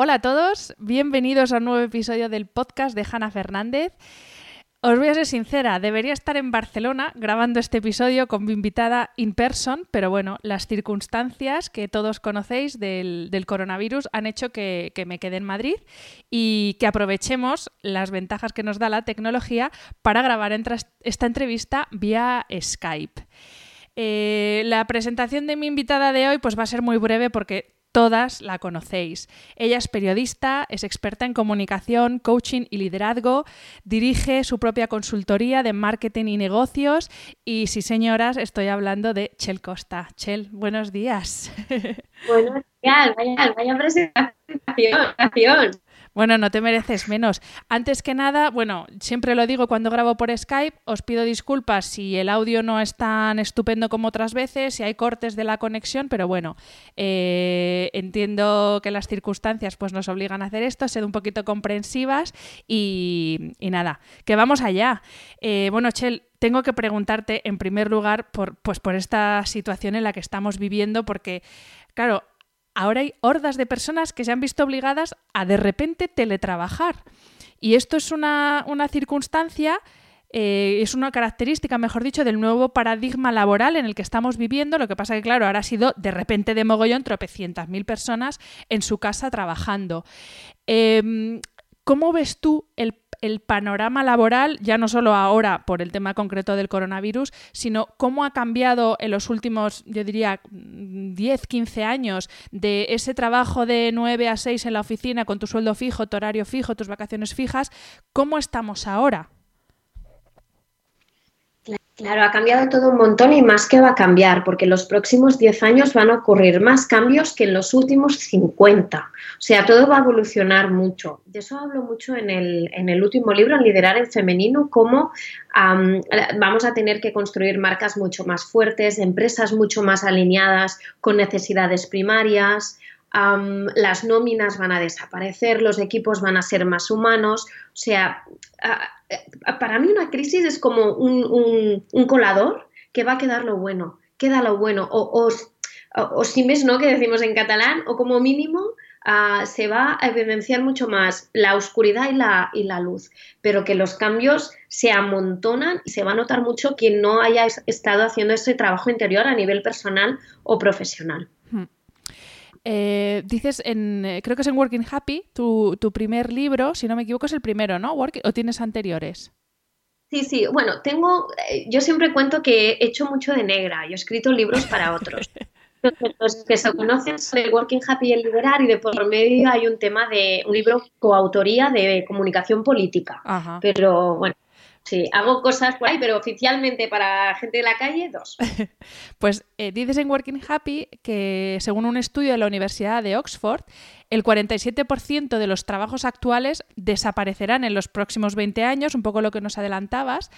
Hola a todos, bienvenidos a un nuevo episodio del podcast de Hanna Fernández. Os voy a ser sincera, debería estar en Barcelona grabando este episodio con mi invitada in person, pero bueno, las circunstancias que todos conocéis del, coronavirus han hecho que, me quede en Madrid y que aprovechemos las ventajas que nos da la tecnología para grabar esta entrevista vía Skype. Eh, la presentación de mi invitada de hoy pues va a ser muy breve porque todas la conocéis. Ella es periodista, es experta en comunicación, coaching y liderazgo, dirige su propia consultoría de marketing y negocios y sí, señoras, estoy hablando de Chel Costa. Chel, buenos días. Buenos días, vaya, vaya presentación. Bueno, no te mereces menos. Antes que nada, bueno, siempre lo digo cuando grabo por Skype, os pido disculpas si el audio no es tan estupendo como otras veces, si hay cortes de la conexión, pero bueno, eh, entiendo que las circunstancias pues nos obligan a hacer esto, sed un poquito comprensivas y, nada, que vamos allá. Eh, bueno, Chel, tengo que preguntarte en primer lugar por, pues por esta situación en la que estamos viviendo, porque, claro, ahora hay hordas de personas que se han visto obligadas a de repente teletrabajar. Y esto es una, circunstancia eh, es una característica, mejor dicho, del nuevo paradigma laboral en el que estamos viviendo. Lo que pasa que, claro, ahora ha sido de repente de mogollón tropecientas mil personas en su casa trabajando. Em, ¿Cómo ves tú el el panorama laboral, ya no solo ahora por el tema concreto del coronavirus, sino cómo ha cambiado en los últimos, yo diría, 10, 15 años de ese trabajo de 9 a 6 en la oficina con tu sueldo fijo, tu horario fijo, tus vacaciones fijas, ¿cómo estamos ahora? Claro, ha cambiado todo un montón y más que va a cambiar, porque en los próximos 10 años van a ocurrir más cambios que en los últimos 50. O sea, todo va a evolucionar mucho. De eso hablo mucho en el, en el último libro, en Liderar en Femenino, cómo vamos a tener que construir marcas mucho más fuertes, empresas mucho más alineadas con necesidades primarias, las nóminas van a desaparecer, los equipos van a ser más humanos. O sea, para mí una crisis es como un, colador que va a quedar lo bueno, queda lo bueno, o, o, si mes, ¿no? Que decimos en catalán, o como mínimo se va a evidenciar mucho más la oscuridad y la, y la luz, pero que los cambios se amontonan y se va a notar mucho quien no haya estado haciendo ese trabajo interior a nivel personal o profesional. Eh, dices, en, eh, creo que es en Working Happy, tu, primer libro, si no me equivoco, es el primero, ¿no? ¿O tienes anteriores? Sí, sí, bueno, tengo, eh, yo siempre cuento que he hecho mucho de negra, yo he escrito libros para otros. Los que se conocen sobre Working Happy y el Liberar y de por medio hay un tema de un libro coautoría de comunicación política. Pero bueno, Sí, hago cosas por ahí, pero oficialmente para gente de la calle, dos. pues eh, dices en Working Happy que según un estudio de la Universidad de Oxford, el 47% de los trabajos actuales desaparecerán en los próximos 20 años, un poco lo que nos adelantabas,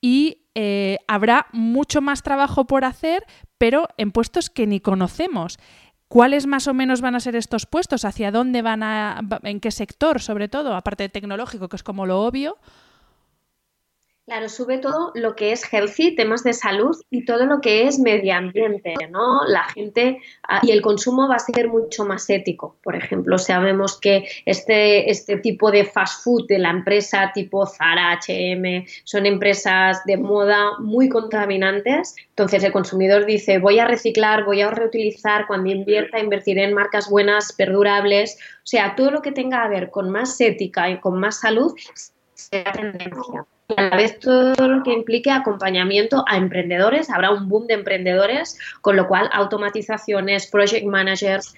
y eh, habrá mucho más trabajo por hacer, pero en puestos que ni conocemos. ¿Cuáles más o menos van a ser estos puestos? ¿Hacia dónde van a, en qué sector, sobre todo, aparte de tecnológico, que es como lo obvio? Claro, sube todo lo que es healthy, temas de salud y todo lo que es medio ambiente, ¿no? La gente ah, y el consumo va a ser mucho más ético. Por ejemplo, sabemos que este, este tipo de fast food de la empresa tipo Zara, H&M, son empresas de moda muy contaminantes. Entonces el consumidor dice, voy a reciclar, voy a reutilizar, cuando invierta, invertiré en marcas buenas, perdurables. O sea, todo lo que tenga a ver con más ética y con más salud será tendencia a la vez todo lo que implique acompañamiento a emprendedores, habrá un boom de emprendedores, con lo cual automatizaciones, project managers,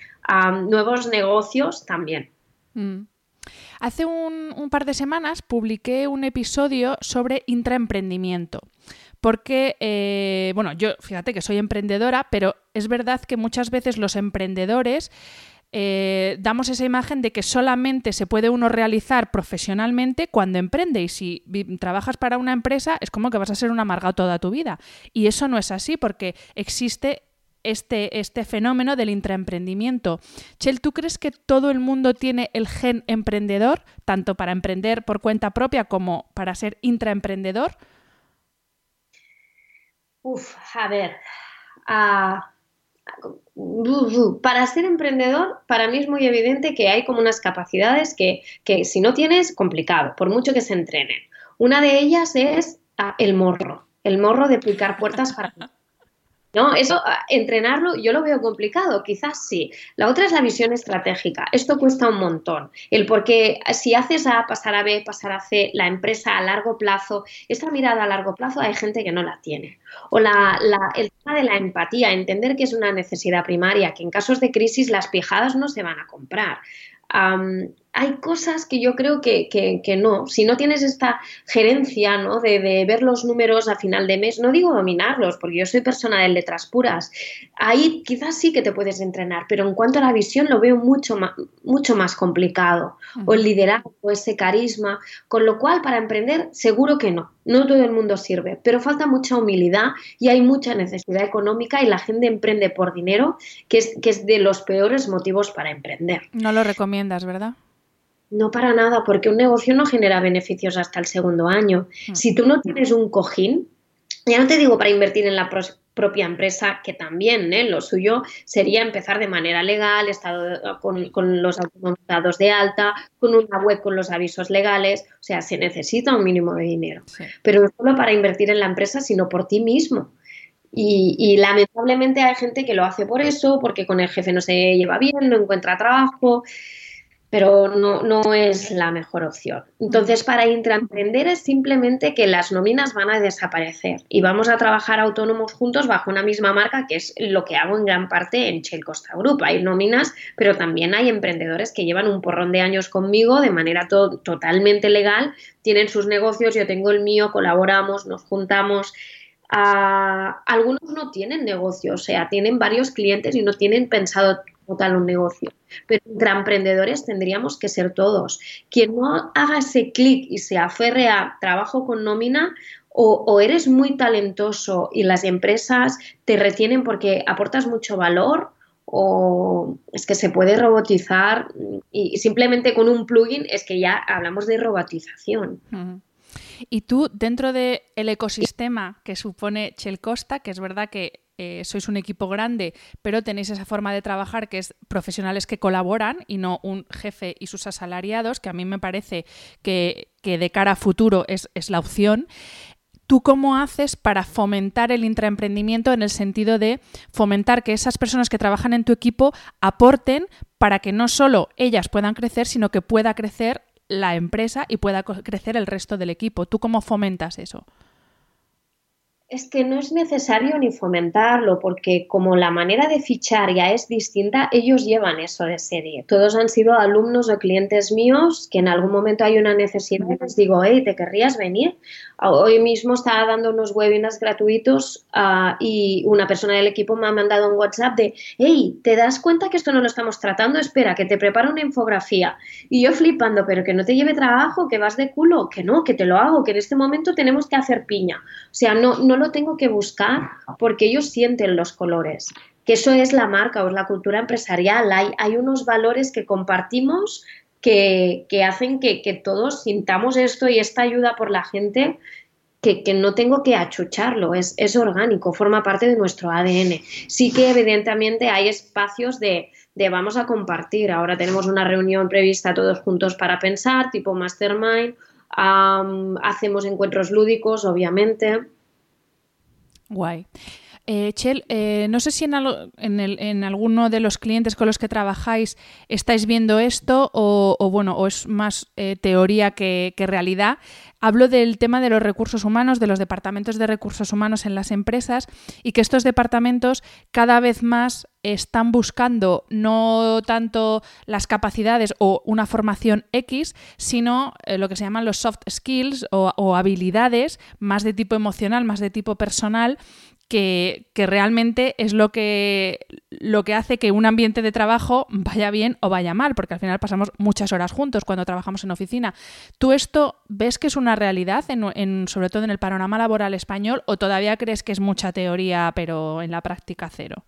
nuevos negocios también. Mm. Hace un, par de semanas publiqué un episodio sobre intraemprendimiento. Porque, eh, bueno, yo fíjate que soy emprendedora, pero es verdad que muchas veces los emprendedores eh, damos esa imagen de que solamente se puede uno realizar profesionalmente cuando emprende y si trabajas para una empresa es como que vas a ser un amargado toda tu vida. Y eso no es así porque existe este, este fenómeno del intraemprendimiento. Chel, ¿tú crees que todo el mundo tiene el gen emprendedor, tanto para emprender por cuenta propia como para ser intraemprendedor? Uf, a ver. Ah, para ser emprendedor, para mí es muy evidente que hay como unas capacidades que, que si no tienes, complicado, por mucho que se entrenen. Una de ellas es ah, el morro, el morro de picar puertas para ¿no? Eso, ah, entrenarlo, yo lo veo complicado, quizás sí. La otra es la visión estratégica. Esto cuesta un montón. El porque si haces A, pasar a B, pasar a C, la empresa a largo plazo, esta mirada a largo plazo hay gente que no la tiene. O la, el tema de la empatía, entender que es una necesidad primaria, que en casos de crisis las pijadas no se van a comprar hay cosas que yo creo que, no. Si no tienes esta gerencia ¿no? de, ver los números a final de mes, no digo dominarlos, porque yo soy persona de letras puras, ahí quizás sí que te puedes entrenar, pero en cuanto a la visión lo veo mucho más, mucho más complicado. O el liderazgo, ese carisma, con lo cual para emprender seguro que no. No todo el mundo sirve, pero falta mucha humildad y hay mucha necesidad económica y la gente emprende por dinero, que es, que es de los peores motivos para emprender. No lo recomiendas, ¿verdad? No para nada, porque un negocio no genera beneficios hasta el segundo año. Mm. Si tú no tienes un cojín, ya no te digo para invertir en la propia empresa, que también ¿eh? lo suyo sería empezar de manera legal, estado con, los automatizados de alta, con una web con los avisos legales, o sea, se necesita un mínimo de dinero. Pero no solo para invertir en la empresa, sino por ti mismo. Y, y, lamentablemente hay gente que lo hace por eso, porque con el jefe no se lleva bien, no encuentra trabajo pero no, no es la mejor opción. Entonces, para intraemprender es simplemente que las nóminas van a desaparecer y vamos a trabajar autónomos juntos bajo una misma marca, que es lo que hago en gran parte en Shell Costa Group. Hay nóminas, pero también hay emprendedores que llevan un porrón de años conmigo de manera totalmente legal, tienen sus negocios, yo tengo el mío, colaboramos, nos juntamos. Ah, algunos no tienen negocio, o sea, tienen varios clientes y no tienen pensado tal un negocio. Pero entre emprendedores tendríamos que ser todos. Quien no haga ese clic y se aferre a trabajo con nómina, o, eres muy talentoso y las empresas te retienen porque aportas mucho valor, o es que se puede robotizar y simplemente con un plugin es que ya hablamos de robotización. Y tú, dentro del ecosistema que supone Chelcosta, que es verdad que eh, sois un equipo grande, pero tenéis esa forma de trabajar que es profesionales que colaboran y no un jefe y sus asalariados, que a mí me parece que, de cara a futuro es, es la opción. ¿Tú cómo haces para fomentar el intraemprendimiento en el sentido de fomentar que esas personas que trabajan en tu equipo aporten para que no solo ellas puedan crecer, sino que pueda crecer la empresa y pueda crecer el resto del equipo? ¿Tú cómo fomentas eso? Es que no es necesario ni fomentarlo, porque como la manera de fichar ya es distinta, ellos llevan eso de serie. Todos han sido alumnos o clientes míos que en algún momento hay una necesidad y les digo, hey, ¿te querrías venir? Hoy mismo estaba dando unos webinars gratuitos ah, y una persona del equipo me ha mandado un WhatsApp de, hey, ¿te das cuenta que esto no lo estamos tratando? Espera, que te preparo una infografía. Y yo flipando, pero que no te lleve trabajo, que vas de culo, que no, que te lo hago, que en este momento tenemos que hacer piña. O sea, no, no lo tengo que buscar porque ellos sienten los colores. Que eso es la marca o es la cultura empresarial. Hay, hay unos valores que compartimos que, hacen que, todos sintamos esto y esta ayuda por la gente que, no tengo que achucharlo, es, es orgánico, forma parte de nuestro ADN. Sí que evidentemente hay espacios de, de vamos a compartir. Ahora tenemos una reunión prevista todos juntos para pensar, tipo mastermind. hacemos encuentros lúdicos, obviamente. Guay. Eh, Chel, eh, no sé si en, en, alguno de los clientes con los que trabajáis estáis viendo esto o, bueno, o es más eh, teoría que, realidad. Hablo del tema de los recursos humanos, de los departamentos de recursos humanos en las empresas y que estos departamentos cada vez más están buscando no tanto las capacidades o una formación X, sino lo que se llaman los soft skills o, habilidades más de tipo emocional, más de tipo personal, que, realmente es lo que, lo que hace que un ambiente de trabajo vaya bien o vaya mal, porque al final pasamos muchas horas juntos cuando trabajamos en oficina. ¿Tú esto ves que es una realidad, en, sobre todo en el panorama laboral español, o todavía crees que es mucha teoría, pero en la práctica cero?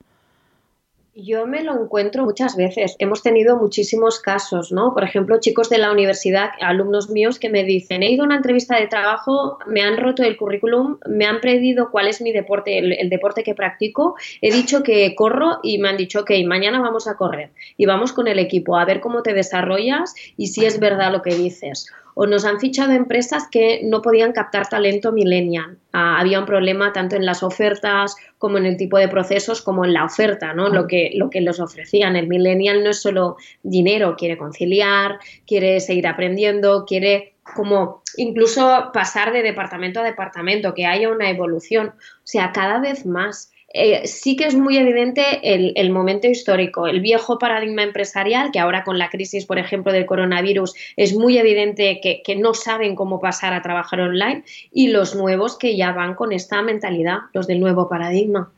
Yo me lo encuentro muchas veces. Hemos tenido muchísimos casos, ¿no? Por ejemplo, chicos de la universidad, alumnos míos que me dicen, he ido a una entrevista de trabajo, me han roto el currículum, me han pedido cuál es mi deporte, el, deporte que practico, he dicho que corro y me han dicho, ok, mañana vamos a correr y vamos con el equipo a ver cómo te desarrollas y si es verdad lo que dices o nos han fichado empresas que no podían captar talento millennial. Ah, había un problema tanto en las ofertas como en el tipo de procesos como en la oferta, ¿no? Lo que, lo que les ofrecían. El millennial no es solo dinero, quiere conciliar, quiere seguir aprendiendo, quiere como incluso pasar de departamento a departamento, que haya una evolución. O sea, cada vez más. Eh, sí que es muy evidente el, momento histórico, el viejo paradigma empresarial, que ahora con la crisis, por ejemplo, del coronavirus, es muy evidente que, no saben cómo pasar a trabajar online, y los nuevos que ya van con esta mentalidad, los del nuevo paradigma.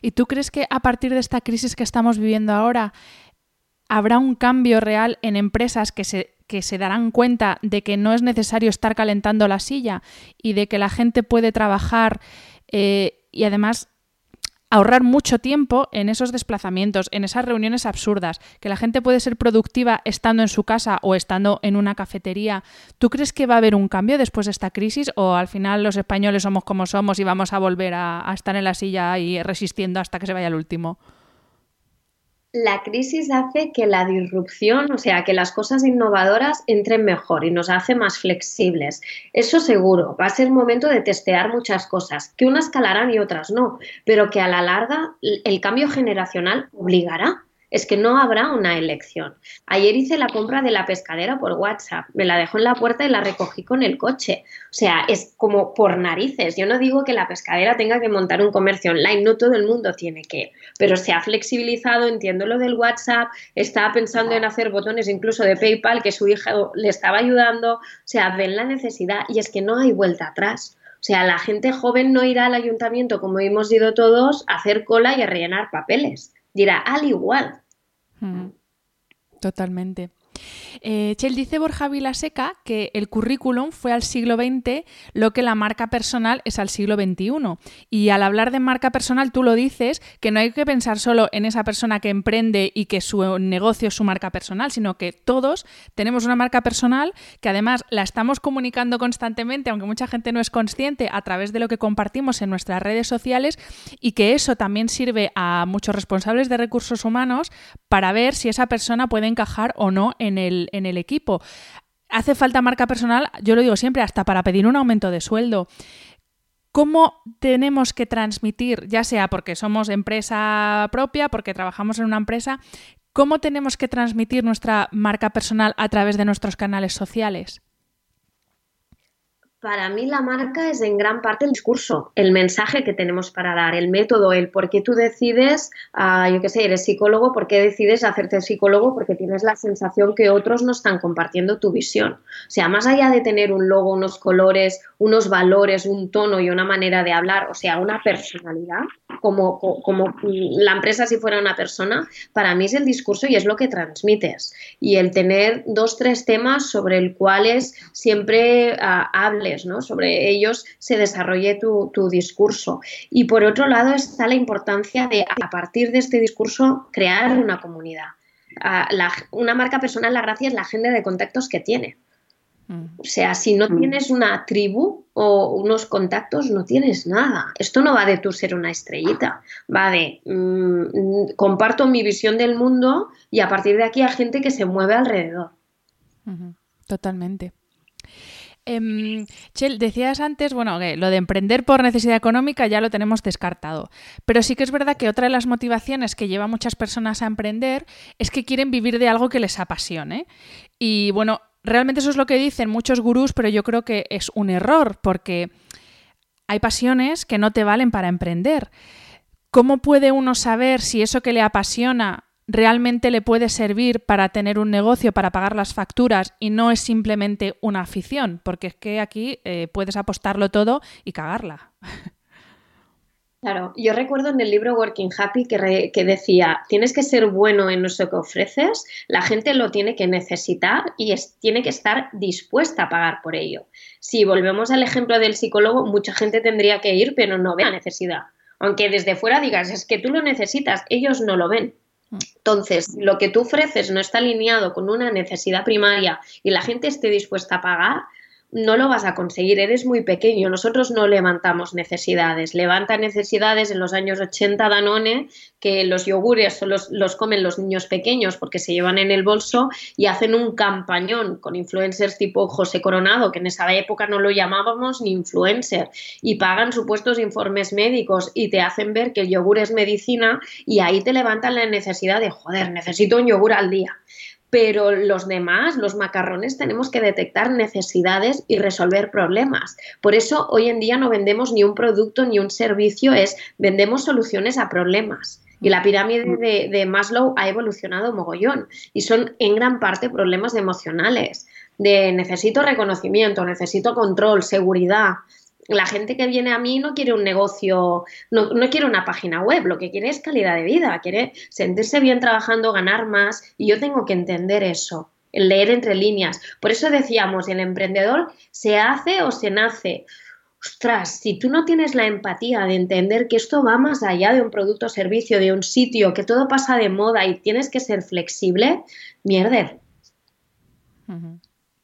¿Y tú crees que a partir de esta crisis que estamos viviendo ahora, habrá un cambio real en empresas que se que se darán cuenta de que no es necesario estar calentando la silla y de que la gente puede trabajar eh, y además ahorrar mucho tiempo en esos desplazamientos, en esas reuniones absurdas, que la gente puede ser productiva estando en su casa o estando en una cafetería. ¿Tú crees que va a haber un cambio después de esta crisis o al final los españoles somos como somos y vamos a volver a, estar en la silla y resistiendo hasta que se vaya el último? La crisis hace que la disrupción, o sea, que las cosas innovadoras entren mejor y nos hace más flexibles. Eso seguro, va a ser momento de testear muchas cosas, que unas calarán y otras no, pero que a la larga el cambio generacional obligará es que no habrá una elección. Ayer hice la compra de la pescadera por WhatsApp, me la dejó en la puerta y la recogí con el coche. O sea, es como por narices. Yo no digo que la pescadera tenga que montar un comercio online, no todo el mundo tiene que, pero se ha flexibilizado, entiendo lo del WhatsApp, estaba pensando en hacer botones incluso de PayPal que su hija le estaba ayudando, o sea, ven la necesidad y es que no hay vuelta atrás. O sea, la gente joven no irá al ayuntamiento como hemos ido todos a hacer cola y a rellenar papeles dirá al igual. Mm. Totalmente. Eh, Chel dice Borja Vilaseca que el currículum fue al siglo XX lo que la marca personal es al siglo XXI. Y al hablar de marca personal, tú lo dices, que no hay que pensar solo en esa persona que emprende y que su negocio es su marca personal, sino que todos tenemos una marca personal que además la estamos comunicando constantemente, aunque mucha gente no es consciente, a través de lo que compartimos en nuestras redes sociales y que eso también sirve a muchos responsables de recursos humanos para ver si esa persona puede encajar o no en en el, en el equipo. Hace falta marca personal, yo lo digo siempre, hasta para pedir un aumento de sueldo. ¿Cómo tenemos que transmitir, ya sea porque somos empresa propia, porque trabajamos en una empresa, cómo tenemos que transmitir nuestra marca personal a través de nuestros canales sociales? Para mí la marca es en gran parte el discurso, el mensaje que tenemos para dar, el método, el por qué tú decides, uh, yo qué sé, eres psicólogo, por qué decides hacerte psicólogo, porque tienes la sensación que otros no están compartiendo tu visión. O sea, más allá de tener un logo, unos colores, unos valores, un tono y una manera de hablar, o sea, una personalidad, como, como la empresa si fuera una persona, para mí es el discurso y es lo que transmites. Y el tener dos, tres temas sobre el cuales siempre uh, hables sobre ellos se desarrolle tu, discurso. Y por otro lado está la importancia de, a partir de este discurso, crear una comunidad. una marca personal, la gracia es la agenda de contactos que tiene. O sea, si no mm. tienes una tribu o unos contactos, no tienes nada. Esto no va de tú ser una estrellita, va de mm, comparto mi visión del mundo y a partir de aquí hay gente que se mueve alrededor. Totalmente. Em, Chel, decías antes, bueno, que lo de emprender por necesidad económica ya lo tenemos descartado. Pero sí que es verdad que otra de las motivaciones que lleva a muchas personas a emprender es que quieren vivir de algo que les apasione. Y bueno, realmente eso es lo que dicen muchos gurús, pero yo creo que es un error, porque hay pasiones que no te valen para emprender. ¿Cómo puede uno saber si eso que le apasiona realmente le puede servir para tener un negocio, para pagar las facturas y no es simplemente una afición? Porque es que aquí eh, puedes apostarlo todo y cagarla. Claro, yo recuerdo en el libro Working Happy que, que, decía, tienes que ser bueno en eso que ofreces, la gente lo tiene que necesitar y tiene que estar dispuesta a pagar por ello. Si volvemos al ejemplo del psicólogo, mucha gente tendría que ir, pero no ve la necesidad. Aunque desde fuera digas, es que tú lo necesitas, ellos no lo ven. Entonces, lo que tú ofreces no está alineado con una necesidad primaria y la gente esté dispuesta a pagar, no lo vas a conseguir, eres muy pequeño. Nosotros no levantamos necesidades. Levanta necesidades en los años 80 Danone, que los yogures solo los, comen los niños pequeños porque se llevan en el bolso y hacen un campañón con influencers tipo José Coronado, que en esa época no lo llamábamos ni influencer, y pagan supuestos informes médicos y te hacen ver que el yogur es medicina y ahí te levantan la necesidad de, joder, necesito un yogur al día pero los demás, los macarrones, tenemos que detectar necesidades y resolver problemas. Por eso hoy en día no vendemos ni un producto ni un servicio, es vendemos soluciones a problemas. Y la pirámide de, de Maslow ha evolucionado mogollón y son en gran parte problemas emocionales, de necesito reconocimiento, necesito control, seguridad, la gente que viene a mí no quiere un negocio, no, quiere una página web, lo que quiere es calidad de vida, quiere sentirse bien trabajando, ganar más y yo tengo que entender eso, el leer entre líneas. Por eso decíamos, el emprendedor se hace o se nace. Ostras, si tú no tienes la empatía de entender que esto va más allá de un producto o servicio, de un sitio, que todo pasa de moda y tienes que ser flexible, mierder.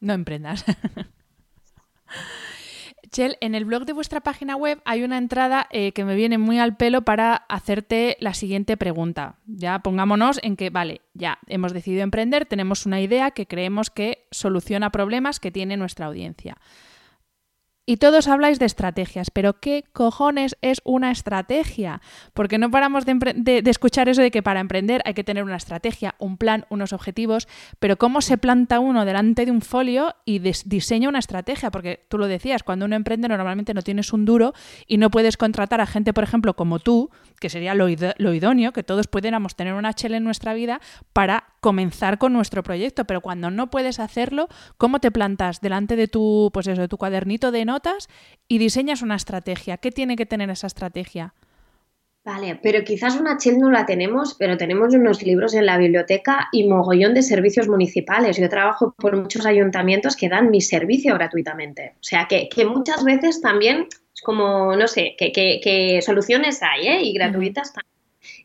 No emprendas. en el blog de vuestra página web hay una entrada eh, que me viene muy al pelo para hacerte la siguiente pregunta. Ya pongámonos en que, vale, ya hemos decidido emprender, tenemos una idea que creemos que soluciona problemas que tiene nuestra audiencia. Y todos habláis de estrategias, pero ¿qué cojones es una estrategia? Porque no paramos de, escuchar eso de que para emprender hay que tener una estrategia, un plan, unos objetivos, pero ¿cómo se planta uno delante de un folio y diseña una estrategia? Porque tú lo decías, cuando uno emprende normalmente no tienes un duro y no puedes contratar a gente, por ejemplo, como tú, que sería lo, idóneo, que todos pudiéramos tener una HL en nuestra vida para comenzar con nuestro proyecto, pero cuando no puedes hacerlo, ¿cómo te plantas delante de tu, pues eso, de tu cuadernito de notas y diseñas una estrategia? ¿Qué tiene que tener esa estrategia? Vale, pero quizás una HEL no la tenemos, pero tenemos unos libros en la biblioteca y mogollón de servicios municipales. Yo trabajo por muchos ayuntamientos que dan mi servicio gratuitamente. O sea, que, muchas veces también es como, no sé, que, soluciones hay ¿eh? y gratuitas también.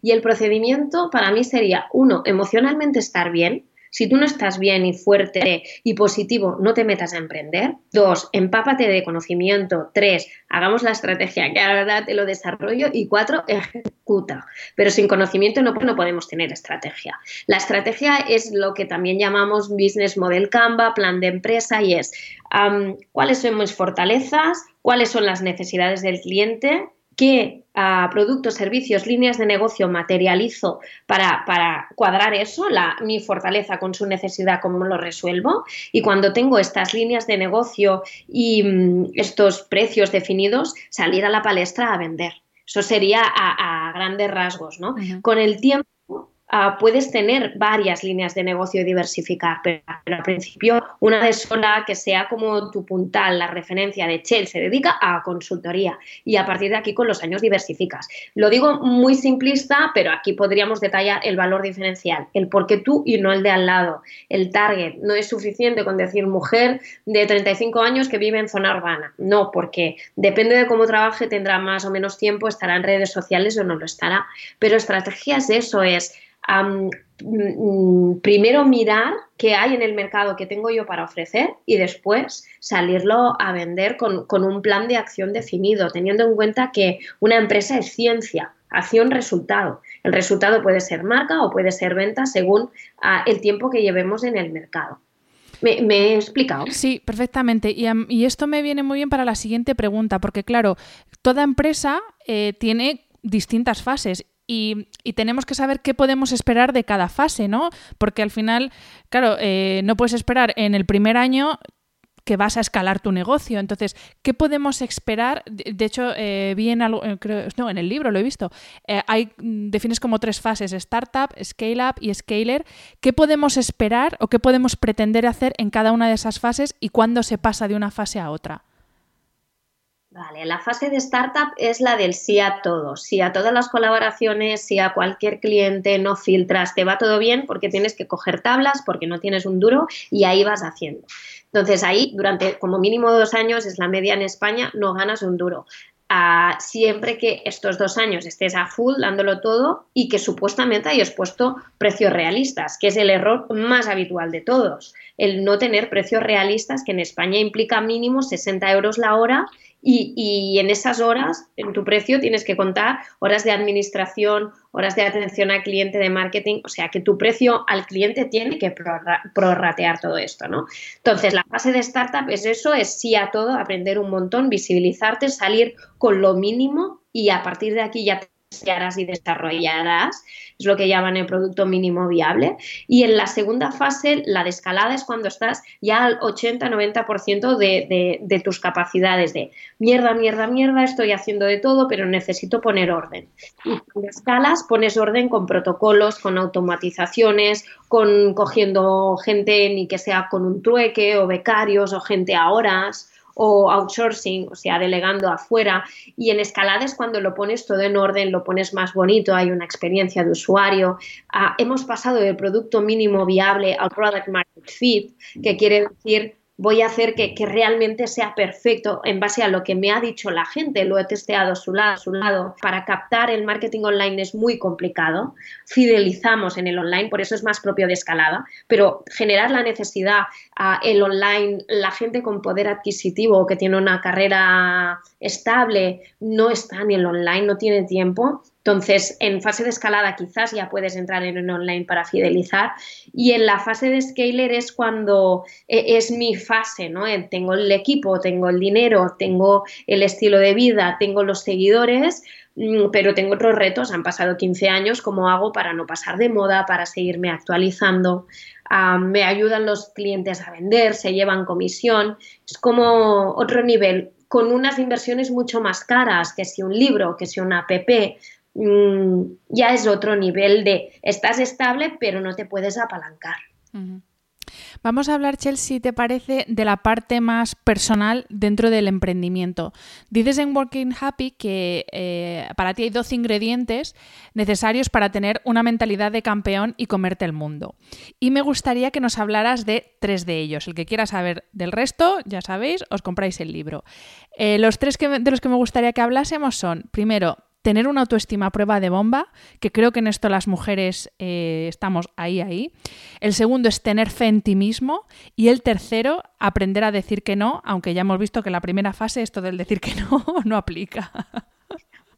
Y el procedimiento para mí sería, uno, emocionalmente estar bien. Si tú no estás bien y fuerte y positivo, no te metas a emprender. Dos, empápate de conocimiento. Tres, hagamos la estrategia que ahora te lo desarrollo. Y cuatro, ejecuta. Pero sin conocimiento no, no podemos tener estrategia. La estrategia es lo que también llamamos Business Model Canva, plan de empresa, y es cuáles son mis fortalezas, cuáles son las necesidades del cliente, qué productos, servicios, líneas de negocio materializo para, para cuadrar eso, la, mi fortaleza con su necesidad, cómo lo resuelvo. Y cuando tengo estas líneas de negocio y mm, estos precios definidos, salir a la palestra a vender. Eso sería a, grandes rasgos, ¿no? Con el tiempo Ah, puedes tener varias líneas de negocio y diversificar, pero, al principio una de sola que sea como tu puntal, la referencia de Shell se dedica a consultoría y a partir de aquí con los años diversificas. Lo digo muy simplista, pero aquí podríamos detallar el valor diferencial, el por qué tú y no el de al lado, el target. No es suficiente con decir mujer de 35 años que vive en zona urbana, no, porque depende de cómo trabaje tendrá más o menos tiempo, estará en redes sociales o no lo estará, pero estrategias de eso es Mm, primero mirar qué hay en el mercado que tengo yo para ofrecer y después salirlo a vender con, un plan de acción definido, teniendo en cuenta que una empresa es ciencia, acción-resultado. El resultado puede ser marca o puede ser venta según ah, el tiempo que llevemos en el mercado. ¿Me, he explicado? Sí, perfectamente. Y, esto me viene muy bien para la siguiente pregunta, porque claro, toda empresa eh, tiene distintas fases y, tenemos que saber qué podemos esperar de cada fase, ¿no? Porque al final, claro, eh, no puedes esperar en el primer año que vas a escalar tu negocio. Entonces, ¿qué podemos esperar? De hecho, eh, vi en, algo, eh, no, en el libro lo he visto. hay, mm, defines como tres fases, startup, scale up y scaler. ¿Qué podemos esperar o qué podemos pretender hacer en cada una de esas fases y cuándo se pasa de una fase a otra? Vale, la fase de startup es la del sí a todo, sí a todas las colaboraciones, sí a cualquier cliente, no filtras, te va todo bien porque tienes que coger tablas, porque no tienes un duro y ahí vas haciendo. Entonces ahí, durante como mínimo dos años, es la media en España, no ganas un duro. Ah, siempre que estos dos años estés a full dándolo todo y que supuestamente hayas puesto precios realistas, que es el error más habitual de todos, el no tener precios realistas que en España implica mínimo 60 euros la hora y, en esas horas, en tu precio, tienes que contar horas de administración, horas de atención al cliente de marketing, o sea que tu precio al cliente tiene que prorratear todo esto, ¿no? Entonces, la fase de startup es eso, es sí a todo, aprender un montón, visibilizarte, salir con lo mínimo y a partir de aquí ya y desarrollarás, es lo que llaman el producto mínimo viable. Y en la segunda fase, la de escalada es cuando estás ya al 80-90% de, de, tus capacidades de mierda, mierda, mierda, estoy haciendo de todo, pero necesito poner orden. Y cuando escalas, pones orden con protocolos, con automatizaciones, con cogiendo gente ni que sea con un trueque o becarios o gente a horas o outsourcing, o sea, delegando afuera. Y en escalada es cuando lo pones todo en orden, lo pones más bonito, hay una experiencia de usuario. Ah, hemos pasado del producto mínimo viable al product market fit, que quiere decir voy a hacer que, realmente sea perfecto en base a lo que me ha dicho la gente, lo he testeado a su lado, a su lado. Para captar el marketing online es muy complicado, fidelizamos en el online, por eso es más propio de escalada, pero generar la necesidad, a el online, la gente con poder adquisitivo que tiene una carrera estable, no está en el online, no tiene tiempo, entonces, en fase de escalada quizás ya puedes entrar en un online para fidelizar y en la fase de scaler es cuando eh, es mi fase, ¿no? Tengo el equipo, tengo el dinero, tengo el estilo de vida, tengo los seguidores, mm, pero tengo otros retos, han pasado 15 años, ¿cómo hago para no pasar de moda, para seguirme actualizando? Me ayudan los clientes a vender, se llevan comisión, es como otro nivel, con unas inversiones mucho más caras que si un libro, que si una app, Mm, ya es otro nivel de estás estable pero no te puedes apalancar. Vamos a hablar, Chelsea, si te parece, de la parte más personal dentro del emprendimiento. Dices en Working Happy que eh, para ti hay 12 ingredientes necesarios para tener una mentalidad de campeón y comerte el mundo. Y me gustaría que nos hablaras de tres de ellos. El que quiera saber del resto, ya sabéis, os compráis el libro. Eh, los tres de los que me gustaría que hablásemos son, primero, tener una autoestima a prueba de bomba, que creo que en esto las mujeres eh, estamos ahí, ahí. El segundo es tener fe en ti mismo. Y el tercero, aprender a decir que no, aunque ya hemos visto que la primera fase, esto del decir que no, no aplica.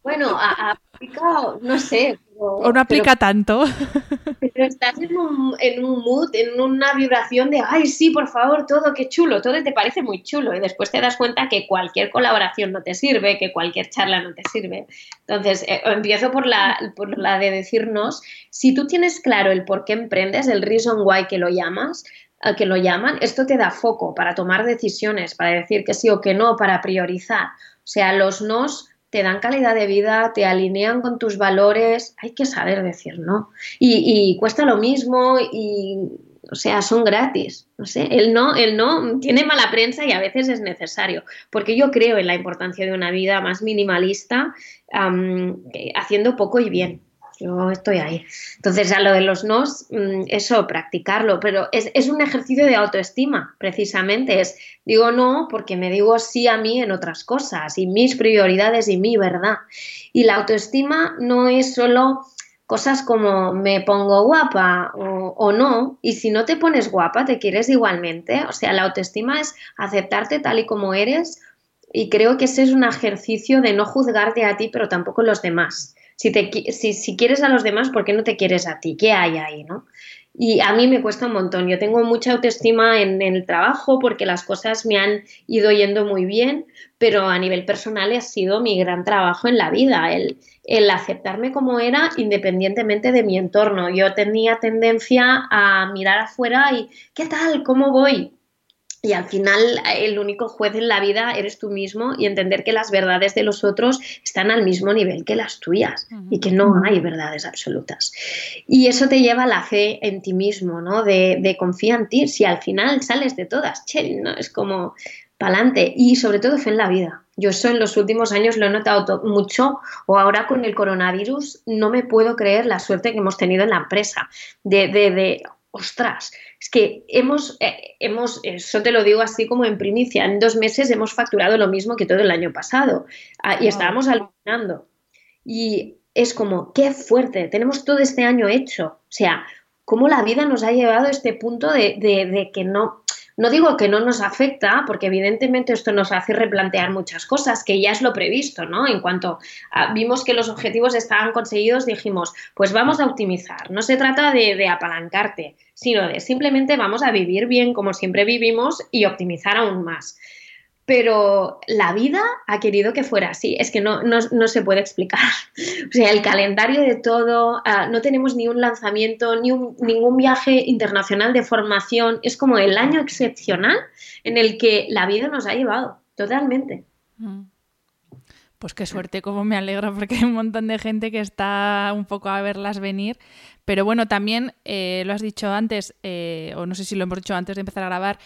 Bueno, aplica, no sé. o no aplica tanto. Pero estás en un, en un mood, en una vibración de, ay, sí, por favor, todo, qué chulo, todo te parece muy chulo. Y después te das cuenta que cualquier colaboración no te sirve, que cualquier charla no te sirve. Entonces, eh, empiezo por la, por la de decirnos, si tú tienes claro el por qué emprendes, el reason why que lo llamas, que lo llaman, esto te da foco para tomar decisiones, para decir que sí o que no, para priorizar. O sea, los nos te dan calidad de vida, te alinean con tus valores, hay que saber decir no. Y, cuesta lo mismo y, o sea, son gratis. No sé, el no, el no tiene mala prensa y a veces es necesario, porque yo creo en la importancia de una vida más minimalista, haciendo poco y bien yo estoy ahí. Entonces, a lo de los nos, mm, eso, practicarlo, pero es, un ejercicio de autoestima, precisamente. Es, digo no porque me digo sí a mí en otras cosas y mis prioridades y mi verdad. Y la autoestima no es solo cosas como me pongo guapa o, no, y si no te pones guapa, te quieres igualmente. O sea, la autoestima es aceptarte tal y como eres y creo que ese es un ejercicio de no juzgarte a ti, pero tampoco los demás. Si, te, si, si quieres a los demás, ¿por qué no te quieres a ti? ¿Qué hay ahí, no? Y a mí me cuesta un montón. Yo tengo mucha autoestima en, el trabajo porque las cosas me han ido yendo muy bien, pero a nivel personal ha sido mi gran trabajo en la vida, el, el aceptarme como era independientemente de mi entorno. Yo tenía tendencia a mirar afuera y ¿qué tal? ¿Cómo voy? Y al final el único juez en la vida eres tú mismo y entender que las verdades de los otros están al mismo nivel que las tuyas y que no hay verdades absolutas. Y eso te lleva a la fe en ti mismo, ¿no? De, de confía en ti. Si al final sales de todas, che, ¿no? Es como pa'lante. Y sobre todo fe en la vida. Yo eso en los últimos años lo he notado mucho o ahora con el coronavirus no me puedo creer la suerte que hemos tenido en la empresa. De, de, de ostras, es que hemos, eh, hemos, eso te lo digo así como en primicia, en dos meses hemos facturado lo mismo que todo el año pasado ah, y estábamos alucinando. Y es como, qué fuerte, tenemos todo este año hecho. O sea, cómo la vida nos ha llevado a este punto de, de que no, no digo que no nos afecta, porque evidentemente esto nos hace replantear muchas cosas, que ya es lo previsto, ¿no? En cuanto vimos que los objetivos estaban conseguidos, dijimos, pues vamos a optimizar. No se trata de, de apalancarte, sino de simplemente vamos a vivir bien como siempre vivimos y optimizar aún más pero la vida ha querido que fuera así. Es que no, no, se puede explicar. O sea, el calendario de todo, ah, no tenemos ni un lanzamiento, ni un, ningún viaje internacional de formación. Es como el año excepcional en el que la vida nos ha llevado, totalmente. Mm. Pues qué suerte, cómo me alegra, porque hay un montón de gente que está un poco a verlas venir. Pero bueno, también eh, lo has dicho antes, eh, o no sé si lo hemos dicho antes de empezar a grabar,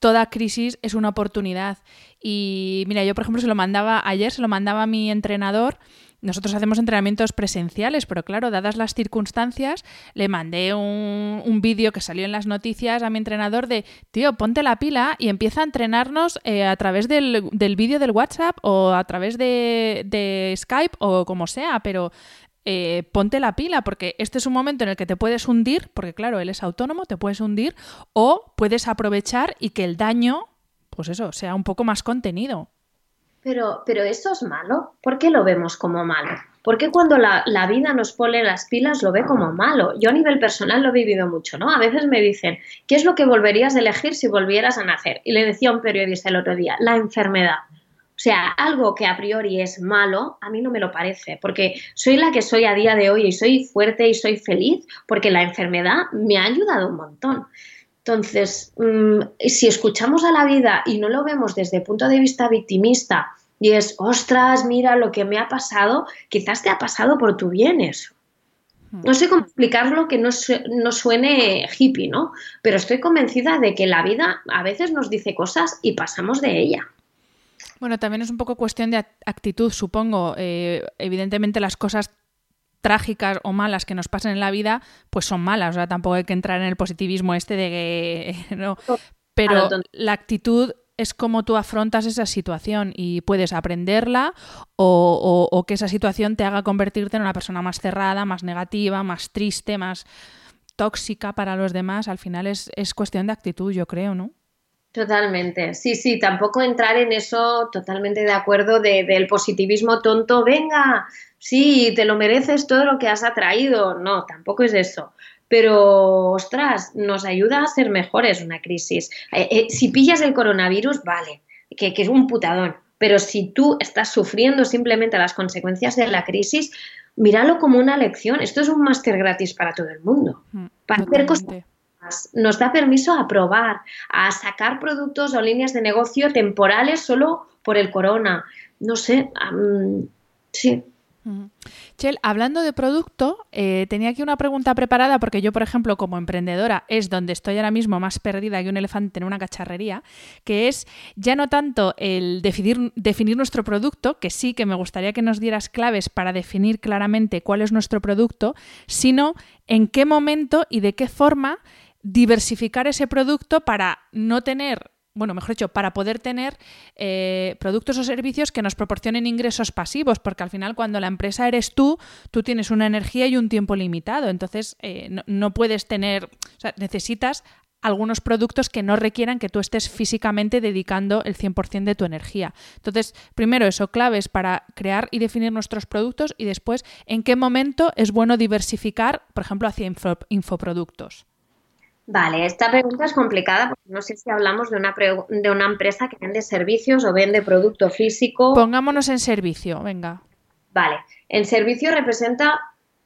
toda crisis es una oportunidad. Y mira, yo por ejemplo se lo mandaba ayer, se lo mandaba a mi entrenador. Nosotros hacemos entrenamientos presenciales, pero claro, dadas las circunstancias, le mandé un, vídeo que salió en las noticias a mi entrenador de, tío, ponte la pila y empieza a entrenarnos eh, a través del, del vídeo del WhatsApp o a través de, de Skype o como sea, pero eh, ponte la pila, porque este es un momento en el que te puedes hundir, porque claro, él es autónomo, te puedes hundir, o puedes aprovechar y que el daño, pues eso, sea un poco más contenido. Pero, pero eso es malo. ¿Por qué lo vemos como malo? ¿Por qué cuando la, la, vida nos pone las pilas lo ve como malo? Yo a nivel personal lo he vivido mucho, ¿no? A veces me dicen, ¿qué es lo que volverías a elegir si volvieras a nacer? Y le decía a un periodista el otro día, la enfermedad. O sea, algo que a priori es malo, a mí no me lo parece, porque soy la que soy a día de hoy y soy fuerte y soy feliz porque la enfermedad me ha ayudado un montón. Entonces, mm, si escuchamos a la vida y no lo vemos desde el punto de vista victimista y es, ostras, mira lo que me ha pasado, quizás te ha pasado por tu bien eso. Hmm. No sé cómo explicarlo que no, no, suene hippie, ¿no? Pero estoy convencida de que la vida a veces nos dice cosas y pasamos de ella. Bueno, también es un poco cuestión de actitud, supongo. Eh, evidentemente las cosas trágicas o malas que nos pasan en la vida, pues son malas. O sea, tampoco hay que entrar en el positivismo este de que... no. Pero la actitud es como tú afrontas esa situación y puedes aprenderla o, o, que esa situación te haga convertirte en una persona más cerrada, más negativa, más triste, más tóxica para los demás. Al final es, es cuestión de actitud, yo creo, ¿no? Totalmente, sí, sí, tampoco entrar en eso totalmente de acuerdo de, del positivismo tonto, venga, sí, te lo mereces todo lo que has atraído, no, tampoco es eso. Pero, ostras, nos ayuda a ser mejores una crisis. Eh, eh, si pillas el coronavirus, vale, que, que es un putadón, pero si tú estás sufriendo simplemente las consecuencias de la crisis, míralo como una lección. Esto es un máster gratis para todo el mundo. Mm, para hacer cosas nos da permiso a probar, a sacar productos o líneas de negocio temporales solo por el corona. No sé, sí. Chel, hablando de producto, eh, tenía aquí una pregunta preparada porque yo, por ejemplo, como emprendedora, es donde estoy ahora mismo más perdida que un elefante en una cacharrería, que es ya no tanto el definir, definir nuestro producto, que sí que me gustaría que nos dieras claves para definir claramente cuál es nuestro producto, sino en qué momento y de qué forma diversificar ese producto para no tener bueno, mejor dicho, para poder tener eh, productos o servicios que nos proporcionen ingresos pasivos, porque al final cuando la empresa eres tú, tú tienes una energía y un tiempo limitado, entonces eh, no, puedes tener, o sea, necesitas algunos productos que no requieran que tú estés físicamente dedicando el 100% de tu energía. Entonces, primero eso, claves para crear y definir nuestros productos y después en qué momento es bueno diversificar, por ejemplo, hacia infoproductos. Vale, esta pregunta es complicada porque no sé si hablamos de una, de una empresa que vende servicios o vende producto físico. Pongámonos en servicio, venga. Vale, en servicio representa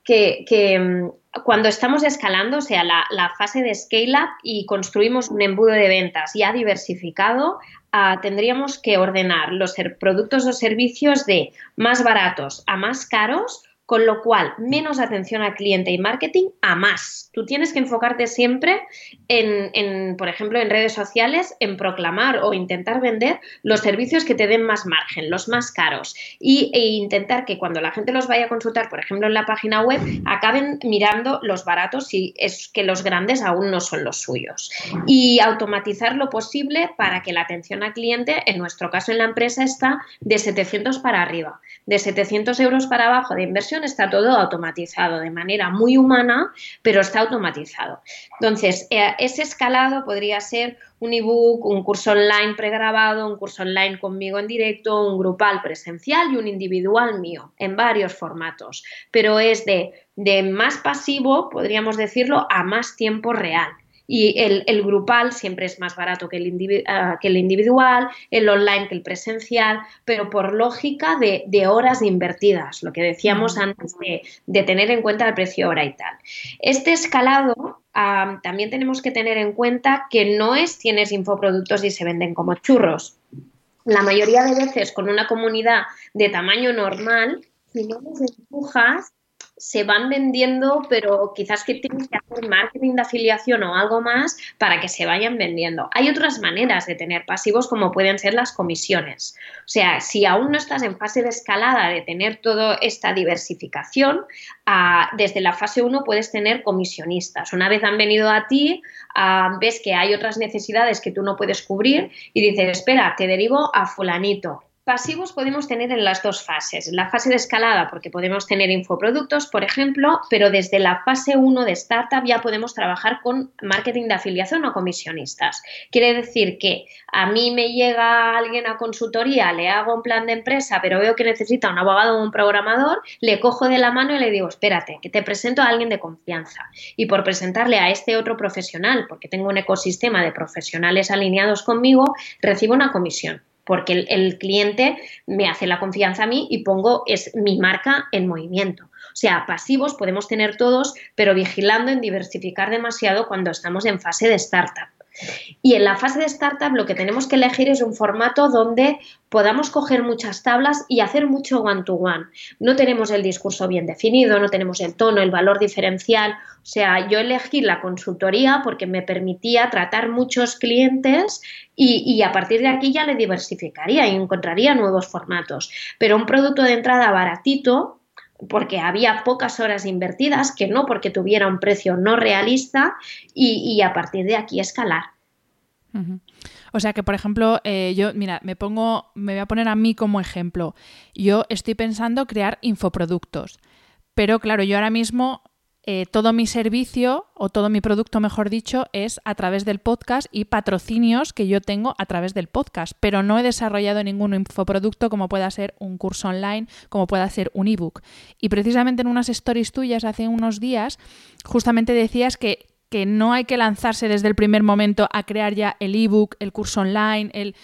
que, mm, cuando estamos escalando, o sea, la, fase de scale-up y construimos un embudo de ventas ya diversificado, ah, tendríamos que ordenar los productos o servicios de más baratos a más caros con lo cual, menos atención al cliente y marketing a más. Tú tienes que enfocarte siempre en, por ejemplo, en redes sociales, en proclamar o intentar vender los servicios que te den más margen, los más caros. Y, e intentar que cuando la gente los vaya a consultar, por ejemplo, en la página web, acaben mirando los baratos si es que los grandes aún no son los suyos. Y automatizar lo posible para que la atención al cliente, en nuestro caso en la empresa, está de 700 para arriba. De 700 euros para abajo de inversión está todo automatizado de manera muy humana, pero está automatizado. Entonces, eh, ese escalado podría ser un ebook, un curso online pregrabado, un curso online conmigo en directo, un grupal presencial y un individual mío, en varios formatos. Pero es de, de más pasivo, podríamos decirlo, a más tiempo real y el, grupal siempre es más barato que el, ah, que el, individual, el online que el presencial, pero por lógica de, horas invertidas, lo que decíamos antes de, tener en cuenta el precio hora y tal. Este escalado ah, también tenemos que tener en cuenta que no es tienes infoproductos y se venden como churros. La mayoría de veces con una comunidad de tamaño normal, si no les empujas, se van vendiendo, pero quizás que tienes que hacer marketing de afiliación o algo más para que se vayan vendiendo. Hay otras maneras de tener pasivos como pueden ser las comisiones. O sea, si aún no estás en fase de escalada de tener toda esta diversificación, ah, desde la fase 1 puedes tener comisionistas. Una vez han venido a ti, ah, ves que hay otras necesidades que tú no puedes cubrir y dices, espera, te derivo a fulanito Pasivos podemos tener en las dos fases. La fase de escalada, porque podemos tener infoproductos, por ejemplo, pero desde la fase 1 de startup ya podemos trabajar con marketing de afiliación o comisionistas. Quiere decir que a mí me llega alguien a consultoría, le hago un plan de empresa, pero veo que necesita un abogado o un programador, le cojo de la mano y le digo, espérate, que te presento a alguien de confianza. Y por presentarle a este otro profesional, porque tengo un ecosistema de profesionales alineados conmigo, recibo una comisión porque el, cliente me hace la confianza a mí y pongo es mi marca en movimiento. O sea, pasivos podemos tener todos, pero vigilando en diversificar demasiado cuando estamos en fase de startup. Y en la fase de startup lo que tenemos que elegir es un formato donde podamos coger muchas tablas y hacer mucho one-to-one. No tenemos el discurso bien definido, no tenemos el tono, el valor diferencial. O sea, yo elegí la consultoría porque me permitía tratar muchos clientes y, y a partir de aquí ya le diversificaría y encontraría nuevos formatos. Pero un producto de entrada baratito, porque había pocas horas invertidas, que no porque tuviera un precio no realista y, a partir de aquí escalar. O sea que, por ejemplo, eh, yo, mira, me pongo, me voy a poner a mí como ejemplo. Yo estoy pensando crear infoproductos, pero claro, yo ahora mismo eh, todo mi servicio o todo mi producto, mejor dicho, es a través del podcast y patrocinios que yo tengo a través del podcast, pero no he desarrollado ningún infoproducto como pueda ser un curso online, como pueda ser un ebook. Y precisamente en unas stories tuyas hace unos días, justamente decías que, que no hay que lanzarse desde el primer momento a crear ya el ebook, el curso online, el...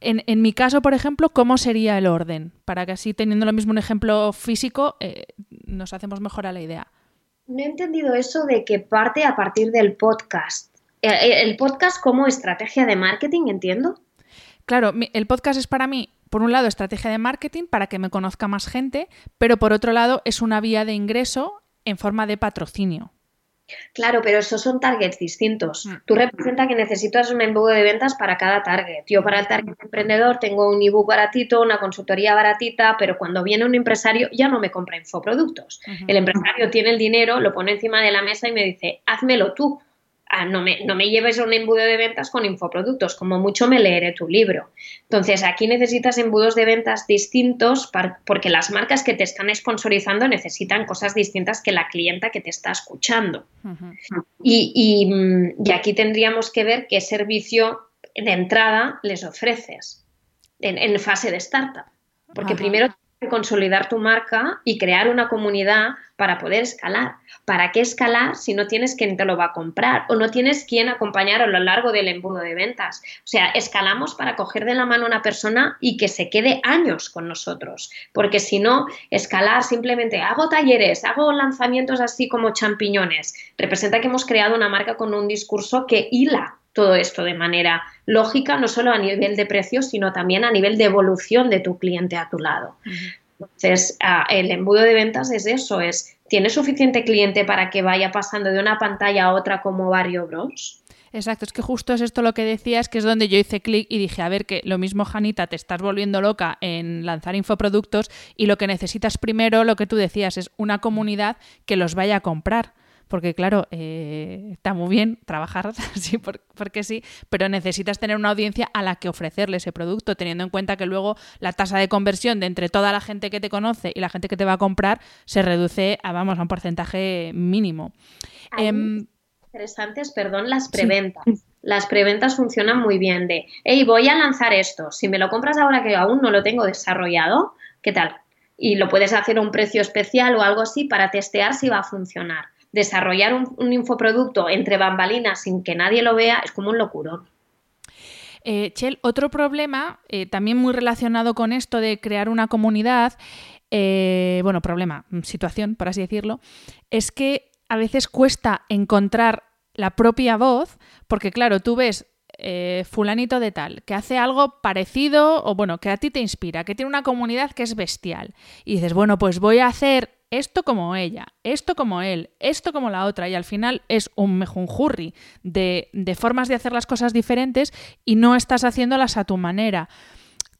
En, en, mi caso, por ejemplo, ¿cómo sería el orden? Para que así, teniendo lo mismo un ejemplo físico, eh, nos hacemos mejor a la idea. No he entendido eso de que parte a partir del podcast. Eh, eh, el podcast como estrategia de marketing, entiendo. Claro, el podcast es para mí, por un lado, estrategia de marketing para que me conozca más gente, pero por otro lado es una vía de ingreso en forma de patrocinio. Claro, pero esos son targets distintos. Mm. Tú representas que necesitas un embudo de ventas para cada target. Yo para el target emprendedor tengo un ebook baratito, una consultoría baratita, pero cuando viene un empresario ya no me compra infoproductos. El empresario tiene el dinero, lo pone encima de la mesa y me dice, házmelo tú. Ah, no, me, no me lleves a un embudo de ventas con infoproductos, como mucho me leeré tu libro. Entonces, aquí necesitas embudos de ventas distintos porque las marcas que te están sponsorizando necesitan cosas distintas que la clienta que te está escuchando. y, y, aquí tendríamos que ver qué servicio de entrada les ofreces en, fase de startup. Porque primero consolidar tu marca y crear una comunidad para poder escalar. ¿Para qué escalar si no tienes quien te lo va a comprar o no tienes quien acompañar a lo largo del embudo de ventas? O sea, escalamos para coger de la mano a una persona y que se quede años con nosotros, porque si no, escalar simplemente hago talleres, hago lanzamientos así como champiñones, representa que hemos creado una marca con un discurso que hila todo esto de manera lógica, no solo a nivel de precios, sino también a nivel de evolución de tu cliente a tu lado. Entonces, el embudo de ventas es eso, es, ¿tienes suficiente cliente para que vaya pasando de una pantalla a otra como Vario Bros? Exacto, es que justo es esto lo que decías, que es donde yo hice clic y dije, a ver, que lo mismo, Janita, te estás volviendo loca en lanzar infoproductos y lo que necesitas primero, lo que tú decías, es una comunidad que los vaya a comprar porque claro, eh, está muy bien trabajar así porque sí, pero necesitas tener una audiencia a la que ofrecerle ese producto, teniendo en cuenta que luego la tasa de conversión de entre toda la gente que te conoce y la gente que te va a comprar se reduce a, vamos, a un porcentaje mínimo. Em, interesantes, perdón, las preventas. Las preventas funcionan muy bien de, hey, voy a lanzar esto, si me lo compras ahora que aún no lo tengo desarrollado, ¿qué tal? Y lo puedes hacer a un precio especial o algo así para testear si va a funcionar desarrollar un, infoproducto entre bambalinas sin que nadie lo vea es como un locurón. Eh, Chel, otro problema, eh, también muy relacionado con esto de crear una comunidad, eh, bueno, problema, situación, por así decirlo, es que a veces cuesta encontrar la propia voz, porque claro, tú ves fulanito de tal, que hace algo parecido o bueno, que a ti te inspira, que tiene una comunidad que es bestial. Y dices, bueno, pues voy a hacer esto como ella, esto como él, esto como la otra, y al final es un mejunjurri de, formas de hacer las cosas diferentes y no estás haciéndolas a tu manera.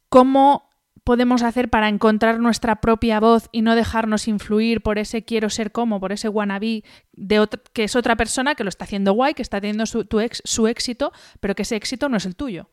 ¿Cómo podemos hacer para encontrar nuestra propia voz y no dejarnos influir por ese quiero ser como, por ese wannabe de que es otra persona que lo está haciendo guay, que está teniendo su, su éxito, pero que ese éxito no es el tuyo?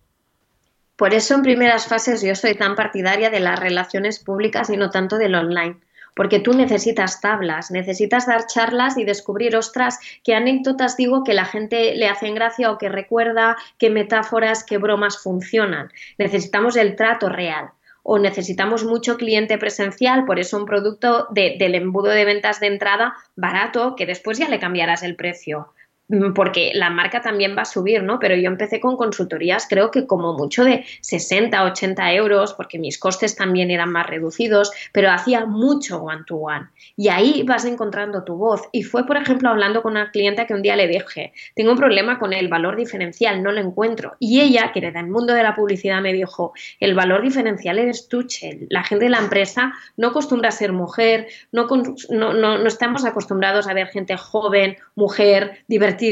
Por eso en primeras fases yo soy tan partidaria de las relaciones públicas y no tanto del online porque tú necesitas tablas, necesitas dar charlas y descubrir, ostras, qué anécdotas digo que la gente le hace gracia o que recuerda, qué metáforas, qué bromas funcionan. Necesitamos el trato real o necesitamos mucho cliente presencial, por eso un producto del embudo de ventas de entrada barato, que después ya le cambiarás el precio. Mm, porque la marca también va a subir, ¿no? Pero yo empecé con consultorías, creo que como mucho de 60, 80 euros, porque mis costes también eran más reducidos, pero hacía mucho one-to-one. Y ahí vas encontrando tu voz. Y fue, por ejemplo, hablando con una clienta que un día le dije, tengo un problema con el valor diferencial, no lo encuentro. Y ella, que era del mundo de la publicidad, me dijo, el valor diferencial eres tú, Chel. La gente de la empresa no acostumbra a ser mujer, no, no, no, no estamos acostumbrados a ver gente joven, mujer, divertida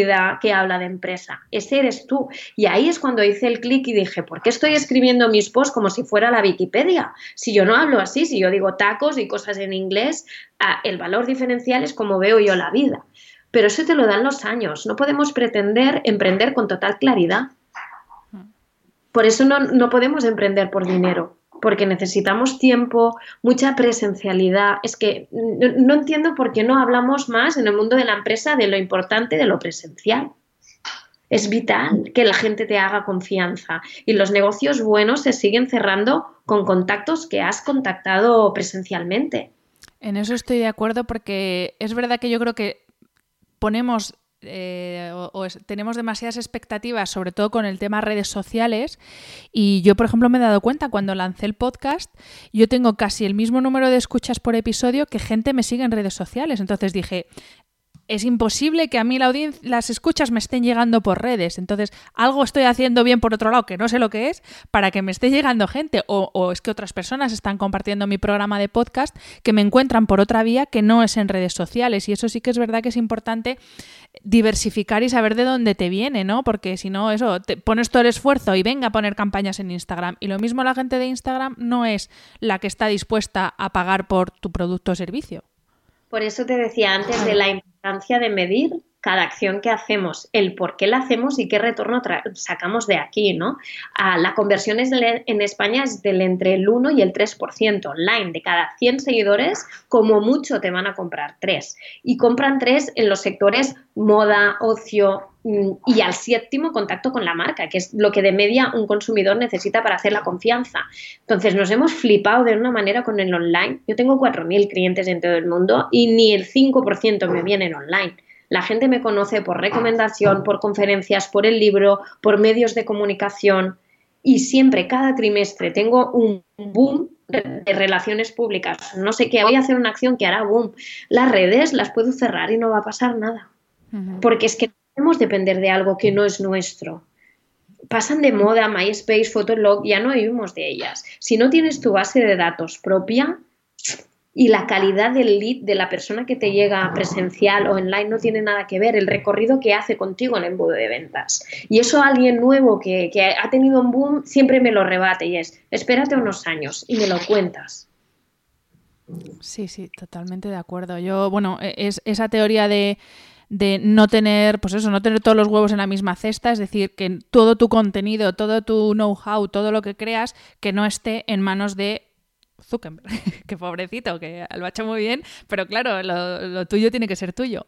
que habla de empresa. Ese eres tú. Y ahí es cuando hice el clic y dije, ¿por qué estoy escribiendo mis posts como si fuera la Wikipedia? Si yo no hablo así, si yo digo tacos y cosas en inglés, ah, el valor diferencial es como veo yo la vida. Pero eso te lo dan los años. No podemos pretender emprender con total claridad. Por eso no, no podemos emprender por dinero porque necesitamos tiempo, mucha presencialidad. Es que no, entiendo por qué no hablamos más en el mundo de la empresa de lo importante de lo presencial. Es vital que la gente te haga confianza y los negocios buenos se siguen cerrando con contactos que has contactado presencialmente. En eso estoy de acuerdo porque es verdad que yo creo que ponemos eh, o, tenemos demasiadas expectativas, sobre todo con el tema redes sociales. Y yo, por ejemplo, me he dado cuenta cuando lancé el podcast, yo tengo casi el mismo número de escuchas por episodio que gente me sigue en redes sociales. Entonces dije, es imposible que a mí la las escuchas me estén llegando por redes. Entonces, algo estoy haciendo bien por otro lado, que no sé lo que es, para que me esté llegando gente. O, o, es que otras personas están compartiendo mi programa de podcast que me encuentran por otra vía que no es en redes sociales. Y eso sí que es verdad que es importante diversificar y saber de dónde te viene, ¿no? Porque si no, eso, te pones todo el esfuerzo y venga a poner campañas en Instagram. Y lo mismo la gente de Instagram no es la que está dispuesta a pagar por tu producto o servicio. Por eso te decía antes de la importancia de medir cada acción que hacemos, el por qué la hacemos y qué retorno sacamos de aquí, ¿no? la conversión en España es del entre el 1 y el 3% online. De cada 100 seguidores, como mucho te van a comprar 3. Y compran 3 en los sectores moda, ocio, mm, y al séptimo contacto con la marca, que es lo que de media un consumidor necesita para hacer la confianza. Entonces nos hemos flipado de una manera con el online. Yo tengo 4.000 clientes en todo el mundo y ni el 5% me vienen online. La gente me conoce por recomendación, por conferencias, por el libro, por medios de comunicación y siempre, cada trimestre, tengo un boom de, relaciones públicas. No sé qué, voy a hacer una acción que hará boom. Las redes las puedo cerrar y no va a pasar nada. Porque es que no podemos depender de algo que no es nuestro. Pasan de moda MySpace, Fotolog, ya no oímos de ellas. Si no tienes tu base de datos propia, y la calidad del lead de la persona que te llega presencial o online no tiene nada que ver, el recorrido que hace contigo en el embudo de ventas. Y eso alguien nuevo que, que, ha tenido un boom siempre me lo rebate y es, espérate unos años y me lo cuentas. Sí, sí, totalmente de acuerdo. Yo, bueno, e, es esa teoría de, de no tener, pues eso, no tener todos los huevos en la misma cesta, es decir, que todo tu contenido, todo tu know-how, todo lo que creas, que no esté en manos de Zuckerberg, que pobrecito, que lo ha hecho muy bien, pero claro, lo, tuyo tiene que ser tuyo.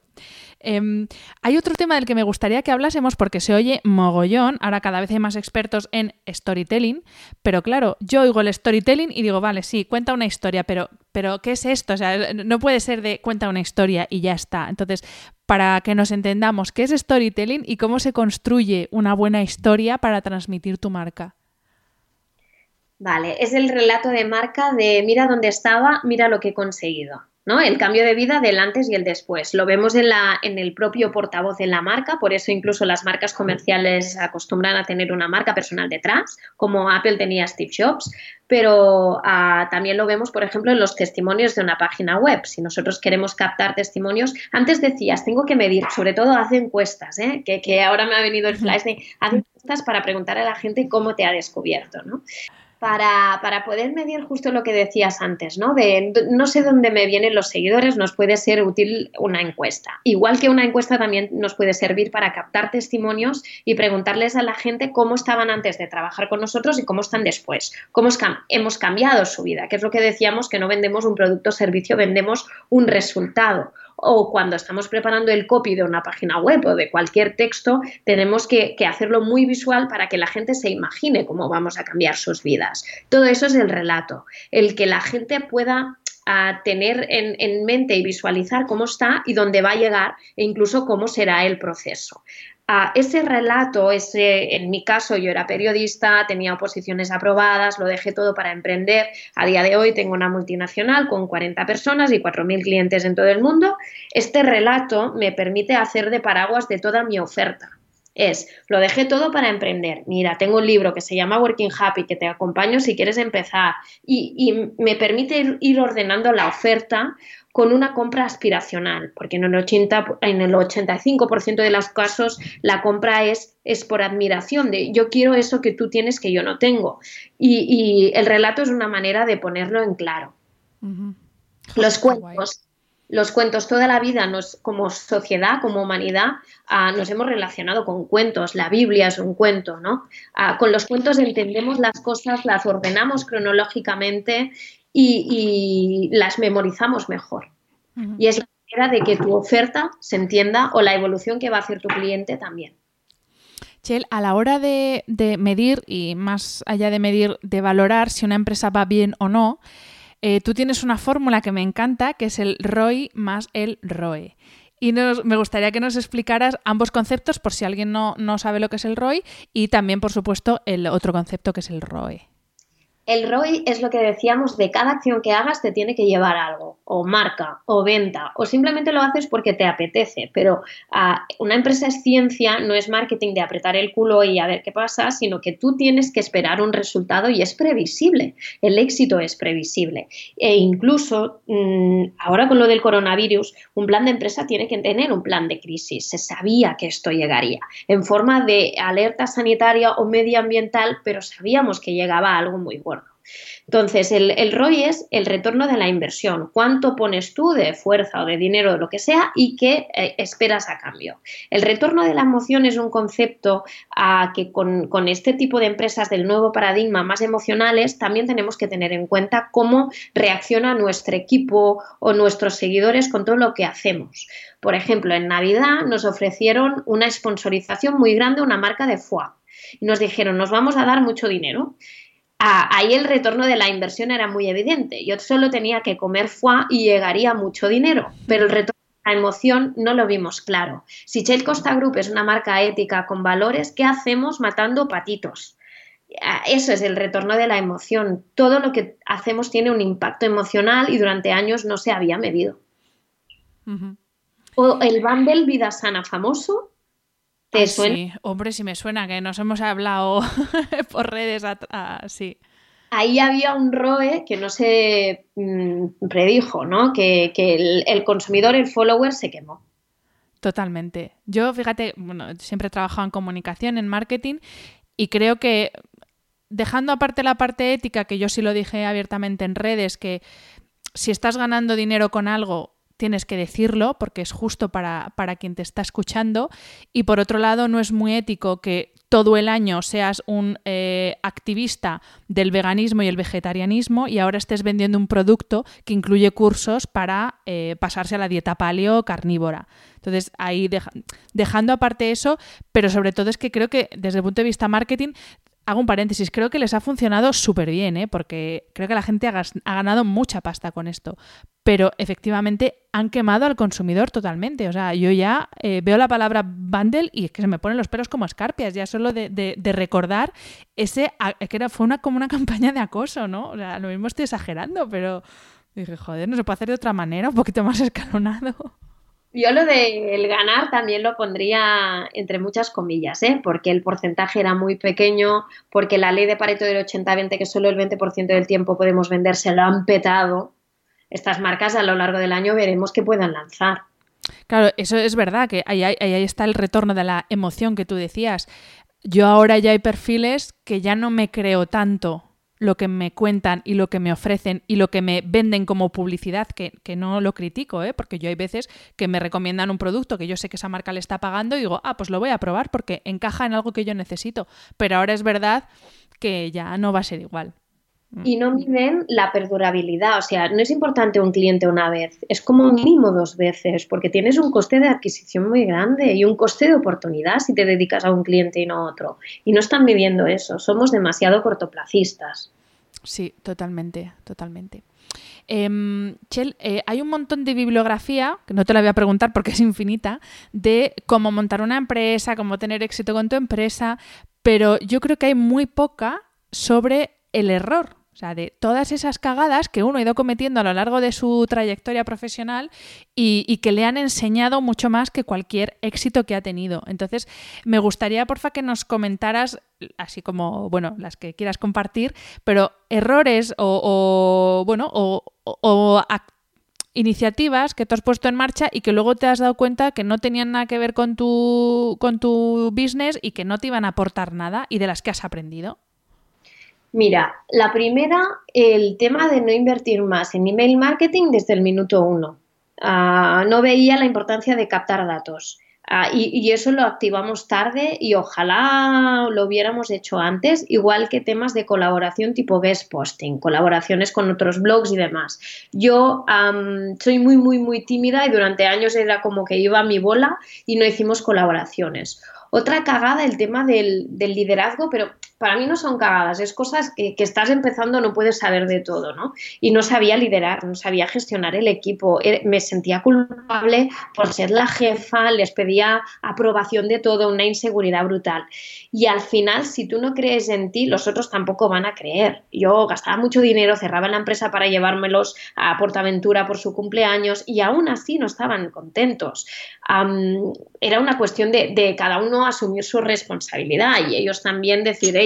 Em, hay otro tema del que me gustaría que hablásemos porque se oye mogollón, ahora cada vez hay más expertos en storytelling, pero claro, yo oigo el storytelling y digo, vale, sí, cuenta una historia, pero, pero ¿qué es esto? O sea, no puede ser de cuenta una historia y ya está. Entonces, para que nos entendamos qué es storytelling y cómo se construye una buena historia para transmitir tu marca. Vale, es el relato de marca de mira dónde estaba, mira lo que he conseguido. ¿no? El cambio de vida del antes y el después. Lo vemos en, la, en el propio portavoz de la marca, por eso incluso las marcas comerciales acostumbran a tener una marca personal detrás, como Apple tenía Steve Jobs, pero ah, también lo vemos, por ejemplo, en los testimonios de una página web. Si nosotros queremos captar testimonios, antes decías, tengo que medir, sobre todo hace encuestas, ¿eh? que, que ahora me ha venido el flash de haz encuestas para preguntar a la gente cómo te ha descubierto. ¿no? Para, para, poder medir justo lo que decías antes, ¿no? De no sé dónde me vienen los seguidores, nos puede ser útil una encuesta. Igual que una encuesta también nos puede servir para captar testimonios y preguntarles a la gente cómo estaban antes de trabajar con nosotros y cómo están después, cómo hemos cambiado su vida, que es lo que decíamos que no vendemos un producto o servicio, vendemos un resultado o cuando estamos preparando el copy de una página web o de cualquier texto, tenemos que, hacerlo muy visual para que la gente se imagine cómo vamos a cambiar sus vidas. Todo eso es el relato, el que la gente pueda ah, tener en, en, mente y visualizar cómo está y dónde va a llegar e incluso cómo será el proceso ese relato, ese, en mi caso yo era periodista, tenía oposiciones aprobadas, lo dejé todo para emprender. A día de hoy tengo una multinacional con 40 personas y 4.000 clientes en todo el mundo. Este relato me permite hacer de paraguas de toda mi oferta. Es, lo dejé todo para emprender. Mira, tengo un libro que se llama Working Happy, que te acompaño si quieres empezar. Y, y me permite ir ordenando la oferta con una compra aspiracional, porque en el, 80, en el 85% de los casos la compra es, es por admiración, de yo quiero eso que tú tienes que yo no tengo. Y, el relato es una manera de ponerlo en claro. Los cuentos, los cuentos toda la vida nos, como sociedad, como humanidad, ah, nos hemos relacionado con cuentos. La Biblia es un cuento, ¿no? Ah, con los cuentos entendemos las cosas, las ordenamos cronológicamente y, las memorizamos mejor. Y es la manera de que tu oferta se entienda o la evolución que va a hacer tu cliente también. Chel, a la hora de, medir y más allá de medir, de valorar si una empresa va bien o no, eh, tú tienes una fórmula que me encanta, que es el ROI más el ROE. Y me gustaría que nos explicaras ambos conceptos por si alguien no, no sabe lo que es el ROI y también, por supuesto, el otro concepto que es el ROE. El ROI es lo que decíamos de cada acción que hagas te tiene que llevar algo, o marca, o venta, o simplemente lo haces porque te apetece. Pero ah, una empresa es ciencia, no es marketing de apretar el culo y a ver qué pasa, sino que tú tienes que esperar un resultado y es previsible. El éxito es previsible. E incluso mm, ahora con lo del coronavirus, un plan de empresa tiene que tener un plan de crisis. Se sabía que esto llegaría en forma de alerta sanitaria o medioambiental, pero sabíamos que llegaba algo muy bueno. Entonces, el, ROI es el retorno de la inversión. ¿Cuánto pones tú de fuerza o de dinero o lo que sea y qué eh, esperas a cambio? El retorno de la emoción es un concepto a que con, con, este tipo de empresas del nuevo paradigma más emocionales también tenemos que tener en cuenta cómo reacciona nuestro equipo o nuestros seguidores con todo lo que hacemos. Por ejemplo, en Navidad nos ofrecieron una sponsorización muy grande una marca de foie y nos dijeron, nos vamos a dar mucho dinero ahí el retorno de la inversión era muy evidente. Yo solo tenía que comer foie y llegaría mucho dinero, pero el retorno de la emoción no lo vimos claro. Si Shell Costa Group es una marca ética con valores, ¿qué hacemos matando patitos? Eso es el retorno de la emoción. Todo lo que hacemos tiene un impacto emocional y durante años no se había medido. O el bundle Vida Sana famoso, ¿Te Sí, hombre, si me suena que nos hemos hablado por redes, sí. Ahí había un ROE que no se mm, predijo, ¿no? Que, el, consumidor, el follower, se quemó. Totalmente. Yo, fíjate, bueno, siempre he trabajado en comunicación, en marketing, y creo que dejando aparte la parte ética, que yo sí lo dije abiertamente en redes, que si estás ganando dinero con algo, tienes que decirlo porque es justo para, quien te está escuchando. Y por otro lado, no es muy ético que todo el año seas un eh, activista del veganismo y el vegetarianismo y ahora estés vendiendo un producto que incluye cursos para eh, pasarse a la dieta paleo carnívora. Entonces, ahí dejando aparte eso, pero sobre todo es que creo que desde el punto de vista marketing hago un paréntesis, creo que les ha funcionado súper bien, ¿eh? porque creo que la gente ha, ganado mucha pasta con esto. Pero efectivamente han quemado al consumidor totalmente. O sea, yo ya eh, veo la palabra bundle y que se me ponen los pelos como escarpias, ya solo de, recordar ese que era, fue una, como una campaña de acoso, ¿no? O sea, lo mismo estoy exagerando, pero dije, joder, no se puede hacer de otra manera, un poquito más escalonado. Yo lo del ganar también lo pondría entre muchas comillas, ¿eh? porque el porcentaje era muy pequeño, porque la ley de Pareto del 80-20, que solo el 20% del tiempo podemos vender, se lo han petado. Estas marcas a lo largo del año veremos que puedan lanzar. Claro, eso es verdad, que ahí, ahí, ahí está el retorno de la emoción que tú decías. Yo ahora ya hay perfiles que ya no me creo tanto lo que me cuentan y lo que me ofrecen y lo que me venden como publicidad, que, no lo critico, ¿eh? porque yo hay veces que me recomiendan un producto que yo sé que esa marca le está pagando y digo, ah, pues lo voy a probar porque encaja en algo que yo necesito. Pero ahora es verdad que ya no va a ser igual. Y no miden la perdurabilidad, o sea, no es importante un cliente una vez, es como mínimo dos veces, porque tienes un coste de adquisición muy grande y un coste de oportunidad si te dedicas a un cliente y no a otro. Y no están midiendo eso, somos demasiado cortoplacistas. Sí, totalmente, totalmente. Em, Chel, eh, hay un montón de bibliografía, que no te la voy a preguntar porque es infinita, de cómo montar una empresa, cómo tener éxito con tu empresa, pero yo creo que hay muy poca sobre el error. O sea, de todas esas cagadas que uno ha ido cometiendo a lo largo de su trayectoria profesional y, que le han enseñado mucho más que cualquier éxito que ha tenido. Entonces, me gustaría, porfa, que nos comentaras, así como, bueno, las que quieras compartir, pero errores o, bueno, o, o iniciativas que tú has puesto en marcha y que luego te has dado cuenta que no tenían nada que ver con tu, con tu business y que no te iban a aportar nada y de las que has aprendido. Mira, la primera, el tema de no invertir más en email marketing desde el minuto uno. Ah, no veía la importancia de captar datos. Ah, y, eso lo activamos tarde y ojalá lo hubiéramos hecho antes, igual que temas de colaboración tipo guest posting, colaboraciones con otros blogs y demás. Yo soy muy, muy, muy tímida y durante años era como que iba a mi bola y no hicimos colaboraciones. Otra cagada, el tema del liderazgo, pero para mí no son cagadas, es cosas que, estás empezando, no puedes saber de todo, ¿no? Y no sabía liderar, no sabía gestionar el equipo, eh, me sentía culpable por ser la jefa, les pedía aprobación de todo, una inseguridad brutal. Y al final, si tú no crees en ti, los otros tampoco van a creer. Yo gastaba mucho dinero, cerraba la empresa para llevármelos a Portaventura por su cumpleaños y aún así no estaban contentos. era una cuestión de, de cada uno asumir su responsabilidad y ellos también decir,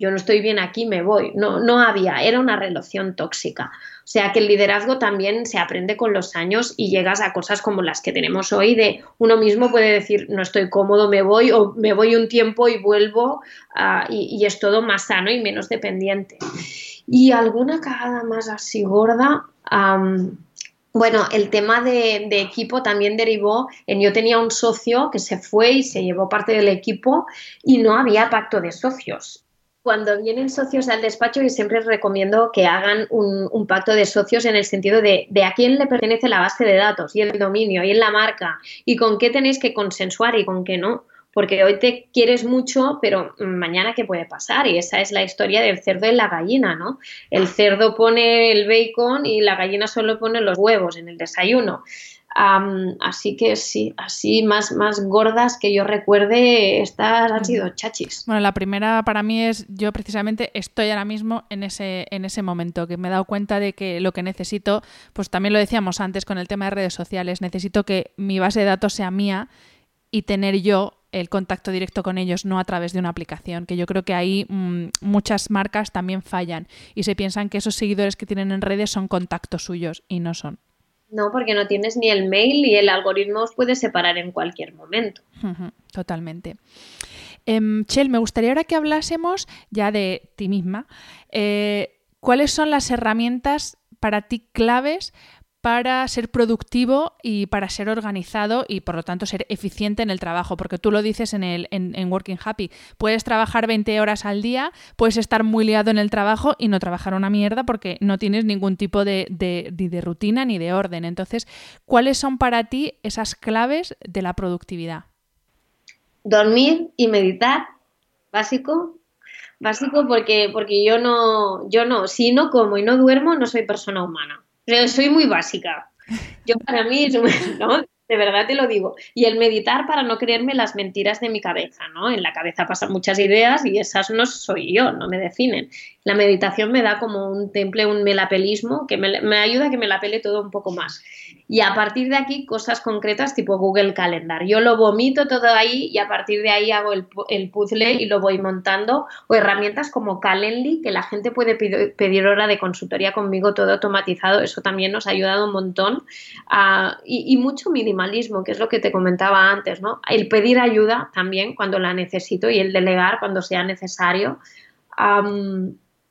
yo no estoy bien aquí, me voy. No, no había, era una relación tóxica. O sea que el liderazgo también se aprende con los años y llegas a cosas como las que tenemos hoy, de uno mismo puede decir, no estoy cómodo, me voy, o me voy un tiempo y vuelvo, ah, y, es todo más sano y menos dependiente. Y alguna cagada más así gorda. bueno, el tema de, de, equipo también derivó en yo tenía un socio que se fue y se llevó parte del equipo y no había pacto de socios cuando vienen socios al despacho, yo siempre recomiendo que hagan un, pacto de socios en el sentido de, de, a quién le pertenece la base de datos y el dominio y en la marca y con qué tenéis que consensuar y con qué no. Porque hoy te quieres mucho, pero mañana qué puede pasar. Y esa es la historia del cerdo y la gallina, ¿no? El cerdo pone el bacon y la gallina solo pone los huevos en el desayuno así que sí, así más, más gordas que yo recuerde, estas han sido chachis. Bueno, la primera para mí es, yo precisamente estoy ahora mismo en ese, en ese momento, que me he dado cuenta de que lo que necesito, pues también lo decíamos antes con el tema de redes sociales, necesito que mi base de datos sea mía y tener yo el contacto directo con ellos, no a través de una aplicación, que yo creo que ahí mm, muchas marcas también fallan y se piensan que esos seguidores que tienen en redes son contactos suyos y no son. No, porque no tienes ni el mail y el algoritmo os puede separar en cualquier momento. Totalmente. Em, Chel, me gustaría ahora que hablásemos ya de ti misma. Eh, ¿Cuáles son las herramientas para ti claves para ser productivo y para ser organizado y por lo tanto ser eficiente en el trabajo, porque tú lo dices en, el, en, Working Happy, puedes trabajar 20 horas al día, puedes estar muy liado en el trabajo y no trabajar una mierda porque no tienes ningún tipo de, de rutina ni de orden. Entonces, ¿cuáles son para ti esas claves de la productividad? Dormir y meditar, básico, básico porque, porque yo no, yo no, si no como y no duermo, no soy persona humana soy muy básica. Yo para mí, ¿no? De verdad te lo digo. Y el meditar para no creerme las mentiras de mi cabeza, ¿no? En la cabeza pasan muchas ideas y esas no soy yo, no me definen. La meditación me da como un temple, un melapelismo que me, ayuda a que me la pele todo un poco más. Y a partir de aquí, cosas concretas tipo Google Calendar. Yo lo vomito todo ahí y a partir de ahí hago el, el puzzle y lo voy montando. O herramientas como Calendly, que la gente puede pedir, hora de consultoría conmigo todo automatizado. Eso también nos ha ayudado un montón. Ah, y, mucho que es lo que te comentaba antes, ¿no? El pedir ayuda también cuando la necesito y el delegar cuando sea necesario.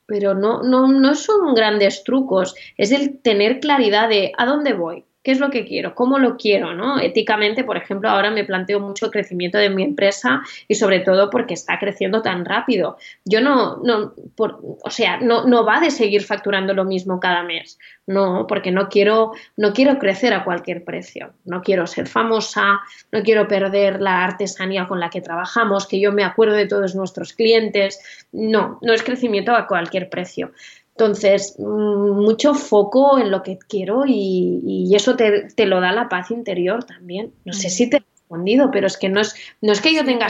pero no, no, no son grandes trucos, es el tener claridad de a dónde voy, qué es lo que quiero, cómo lo quiero, ¿no? Éticamente, por ejemplo, ahora me planteo mucho el crecimiento de mi empresa y sobre todo porque está creciendo tan rápido. Yo no, no, o sea, no, no va de seguir facturando lo mismo cada mes, no, porque no quiero, no quiero crecer a cualquier precio, no quiero ser famosa, no quiero perder la artesanía con la que trabajamos, que yo me acuerdo de todos nuestros clientes, no, no es crecimiento a cualquier precio. Entonces, mm, mucho foco en lo que quiero y, eso te, lo da la paz interior también. No sé si te he respondido, pero es que no es, no es que yo tenga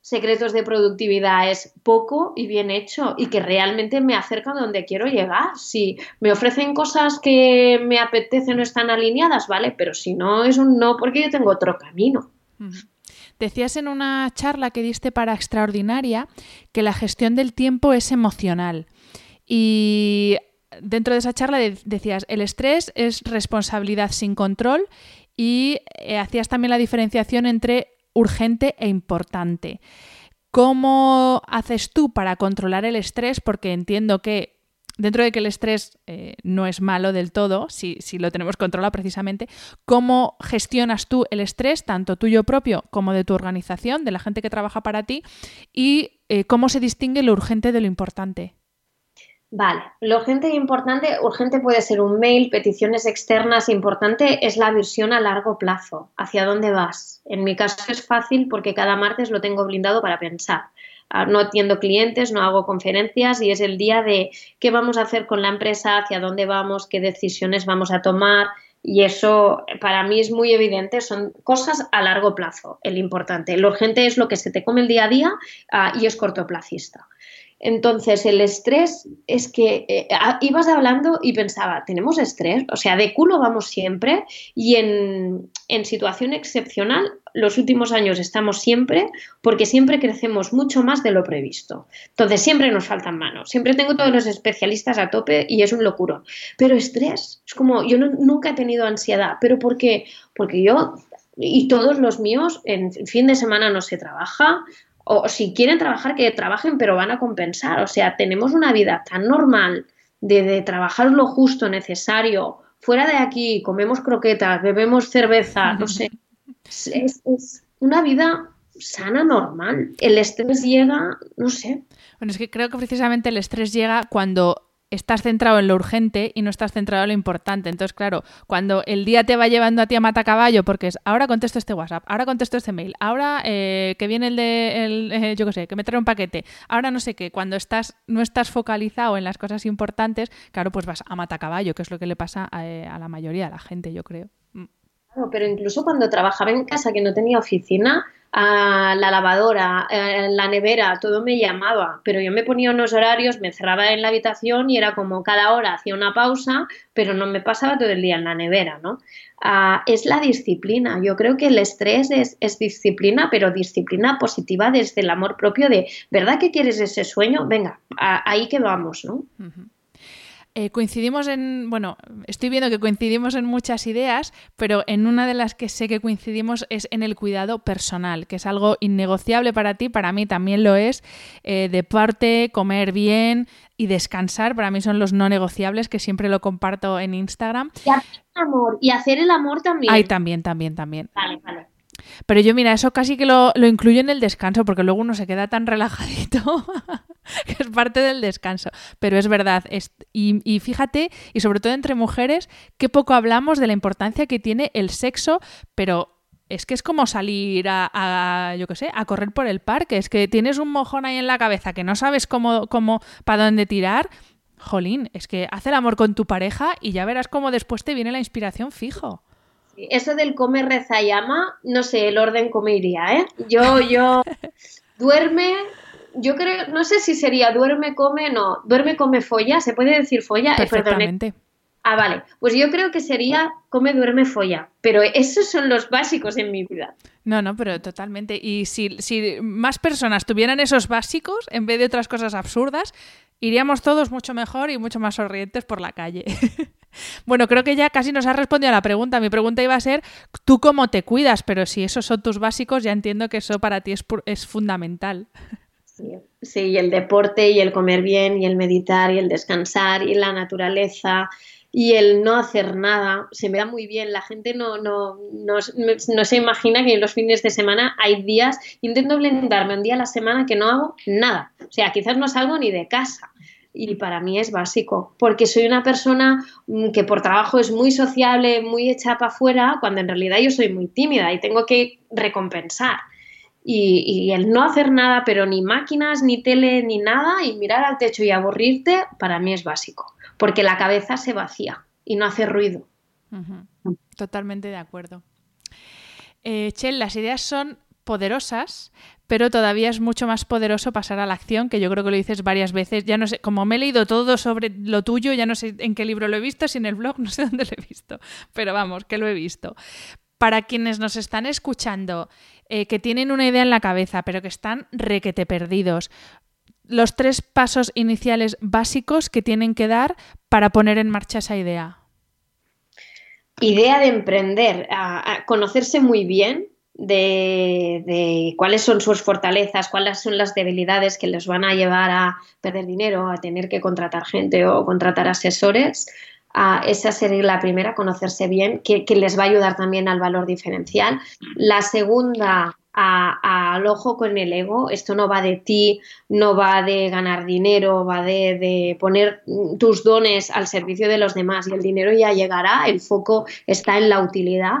secretos de productividad, es poco y bien hecho y que realmente me acerca a donde quiero llegar. Si me ofrecen cosas que me apetecen o están alineadas, vale, pero si no es un no porque yo tengo otro camino. Decías en una charla que diste para Extraordinaria que la gestión del tiempo es emocional. Y dentro de esa charla decías, el estrés es responsabilidad sin control y eh, hacías también la diferenciación entre urgente e importante. ¿Cómo haces tú para controlar el estrés? Porque entiendo que dentro de que el estrés eh, no es malo del todo, si, lo tenemos controlado precisamente, ¿cómo gestionas tú el estrés, tanto tuyo propio como de tu organización, de la gente que trabaja para ti? ¿Y eh, cómo se distingue lo urgente de lo importante? Vale, lo urgente e importante, urgente puede ser un mail, peticiones externas, importante es la visión a largo plazo, hacia dónde vas. En mi caso es fácil porque cada martes lo tengo blindado para pensar. Ah, no atiendo clientes, no hago conferencias y es el día de qué vamos a hacer con la empresa, hacia dónde vamos, qué decisiones vamos a tomar, y eso para mí es muy evidente, son cosas a largo plazo, el importante. Lo urgente es lo que se te come el día a día ah, y es cortoplacista. Entonces, el estrés es que eh, ibas hablando y pensaba, tenemos estrés, o sea, de culo vamos siempre y en, en, situación excepcional, los últimos años estamos siempre porque siempre crecemos mucho más de lo previsto. Entonces, siempre nos faltan manos, siempre tengo todos los especialistas a tope y es un locuro. Pero estrés, es como, yo nunca he tenido ansiedad, pero porque, porque yo y todos los míos en fin de semana no se trabaja, o si quieren trabajar, que trabajen, pero van a compensar. O sea, tenemos una vida tan normal de, trabajar lo justo, necesario. Fuera de aquí, comemos croquetas, bebemos cerveza, no sé. Es, es una vida sana, normal. El estrés llega, no sé. Bueno, es que creo que precisamente el estrés llega cuando estás centrado en lo urgente y no estás centrado en lo importante. Entonces, claro, cuando el día te va llevando a ti a matacaballo, porque es ahora contesto este WhatsApp, ahora contesto este mail, ahora eh, que viene el de, el, eh, yo qué sé, que me trae un paquete, ahora no sé qué, cuando estás, no estás focalizado en las cosas importantes, claro, pues vas a matacaballo, que es lo que le pasa a, eh, a la mayoría de la gente, yo creo. Mm. Claro, pero incluso cuando trabajaba en casa, que no tenía oficina, la lavadora, la nevera, todo me llamaba, pero yo me ponía unos horarios, me cerraba en la habitación y era como cada hora hacía una pausa, pero no me pasaba todo el día en la nevera, ¿no? Ah, es la disciplina. Yo creo que el estrés es, disciplina, pero disciplina positiva desde el amor propio de, ¿verdad que quieres ese sueño? Venga, ahí que vamos, ¿no? Eh, coincidimos en, bueno, estoy viendo que coincidimos en muchas ideas, pero en una de las que sé que coincidimos es en el cuidado personal, que es algo innegociable para ti, para mí también lo es. Eh, deporte, comer bien y descansar, para mí son los no negociables, que siempre lo comparto en Instagram. Y hacer el amor, y hacer el amor también. Ay, también, también, también. Vale, vale. Pero yo, mira, eso casi que lo, lo incluyo en el descanso, porque luego uno se queda tan relajadito que es parte del descanso. Pero es verdad, y, fíjate, y sobre todo entre mujeres, qué poco hablamos de la importancia que tiene el sexo, pero es que es como salir a, yo qué sé, a correr por el parque. Es que tienes un mojón ahí en la cabeza que no sabes cómo, cómo, para dónde tirar. Jolín, es que haz el amor con tu pareja y ya verás cómo después te viene la inspiración fijo. Eso del come, reza y ama, no sé el orden cómo iría, ¿eh? Yo, yo, duerme, yo creo, no sé si sería duerme, come, no, duerme, come, folla, ¿se puede decir folla? Eh, Perfectamente. ah, vale, pues yo creo que sería come, duerme, folla, pero esos son los básicos en mi vida. No, no, pero totalmente. Y si, si más personas tuvieran esos básicos en vez de otras cosas absurdas, iríamos todos mucho mejor y mucho más sonrientes por la calle. bueno, creo que ya casi nos has respondido a la pregunta. Mi pregunta iba a ser, ¿tú cómo te cuidas? Pero si esos son tus básicos, ya entiendo que eso para ti es, es fundamental. Sí, y el deporte y el comer bien y el meditar y el descansar y la naturaleza y el no hacer nada. Se me da muy bien. La gente no, no, no, se imagina que en los fines de semana hay días, intento blindarme un día a la semana que no hago nada. O sea, quizás no salgo ni de casa. Y para mí es básico, porque soy una persona mm, que por trabajo es muy sociable, muy hecha para afuera, cuando en realidad yo soy muy tímida y tengo que recompensar. Y, el no hacer nada, pero ni máquinas, ni tele, ni nada, y mirar al techo y aburrirte, para mí es básico, porque la cabeza se vacía y no hace ruido. Totalmente de acuerdo. Eh, Chel, las ideas son poderosas, pero todavía es mucho más poderoso pasar a la acción, que yo creo que lo dices varias veces. Ya no sé, como me he leído todo sobre lo tuyo, ya no sé en qué libro lo he visto, si en el blog, no sé dónde lo he visto, pero vamos, que lo he visto. Para quienes nos están escuchando, eh, que tienen una idea en la cabeza, pero que están requete perdidos. Los tres pasos iniciales básicos que tienen que dar para poner en marcha esa idea. Idea de emprender, a, conocerse muy bien, de, de, cuáles son sus fortalezas, cuáles son las debilidades que les van a llevar a perder dinero, a tener que contratar gente o contratar asesores, esa sería la primera, conocerse bien, que, les va a ayudar también al valor diferencial. La segunda, al ojo con el ego. Esto no va de ti, no va de ganar dinero, va de, de, poner tus dones al servicio de los demás y el dinero ya llegará, el foco está en la utilidad.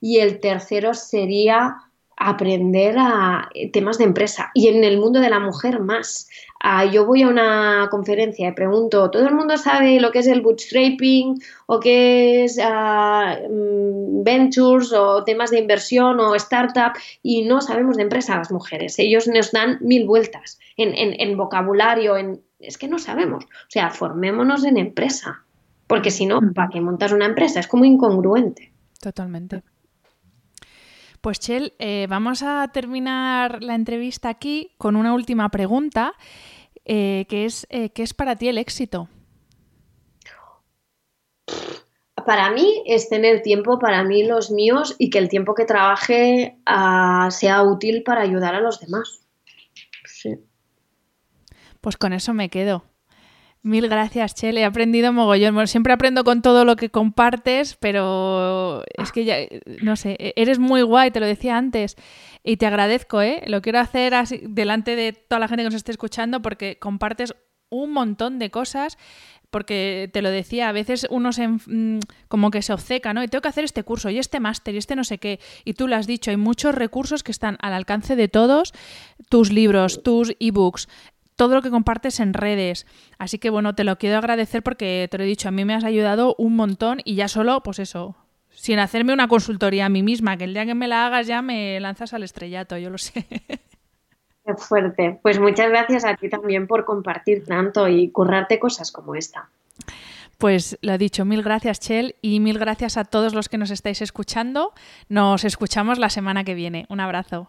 Y el tercero sería aprender a eh, temas de empresa y en el mundo de la mujer más. Ah, yo voy a una conferencia y pregunto, ¿todo el mundo sabe lo que es el bootstrapping o qué es mm, ventures o temas de inversión o startup? Y no sabemos de empresa las mujeres. Ellos nos dan mil vueltas en, en vocabulario, en... es que no sabemos. O sea, formémonos en empresa, porque si no, ¿para qué montas una empresa? Es como incongruente. Totalmente. Pues Chel, eh, vamos a terminar la entrevista aquí con una última pregunta, eh, que es eh, ¿qué es para ti el éxito? Para mí es tener tiempo para mí los míos y que el tiempo que trabaje ah, sea útil para ayudar a los demás. Sí. Pues con eso me quedo. Mil gracias, Chele. He aprendido mogollón. siempre aprendo con todo lo que compartes, pero es que ya, no sé, e-, eres muy guay, te lo decía antes. Y te agradezco, ¿eh? Lo quiero hacer así, delante de toda la gente que nos esté escuchando porque compartes un montón de cosas porque te lo decía, a veces uno se mm, como que se obceca, ¿no? Y tengo que hacer este curso y este máster y este no sé qué. Y tú lo has dicho, hay muchos recursos que están al alcance de todos, tus libros, tus ebooks, todo lo que compartes en redes. Así que bueno, te lo quiero agradecer porque te lo he dicho, a mí me has ayudado un montón y ya solo, pues eso, sin hacerme una consultoría a mí misma, que el día que me la hagas ya me lanzas al estrellato, yo lo sé. Qué fuerte. Pues muchas gracias a ti también por compartir tanto y currarte cosas como esta. Pues lo he dicho, mil gracias Chel y mil gracias a todos los que nos estáis escuchando. Nos escuchamos la semana que viene. Un abrazo.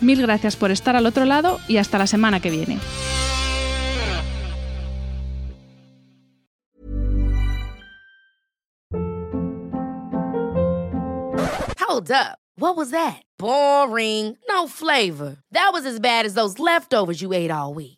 Mil gracias por estar al otro lado y hasta la semana que viene. Hold up. What was that? Boring. No flavor. That was as bad as those leftovers you ate all week.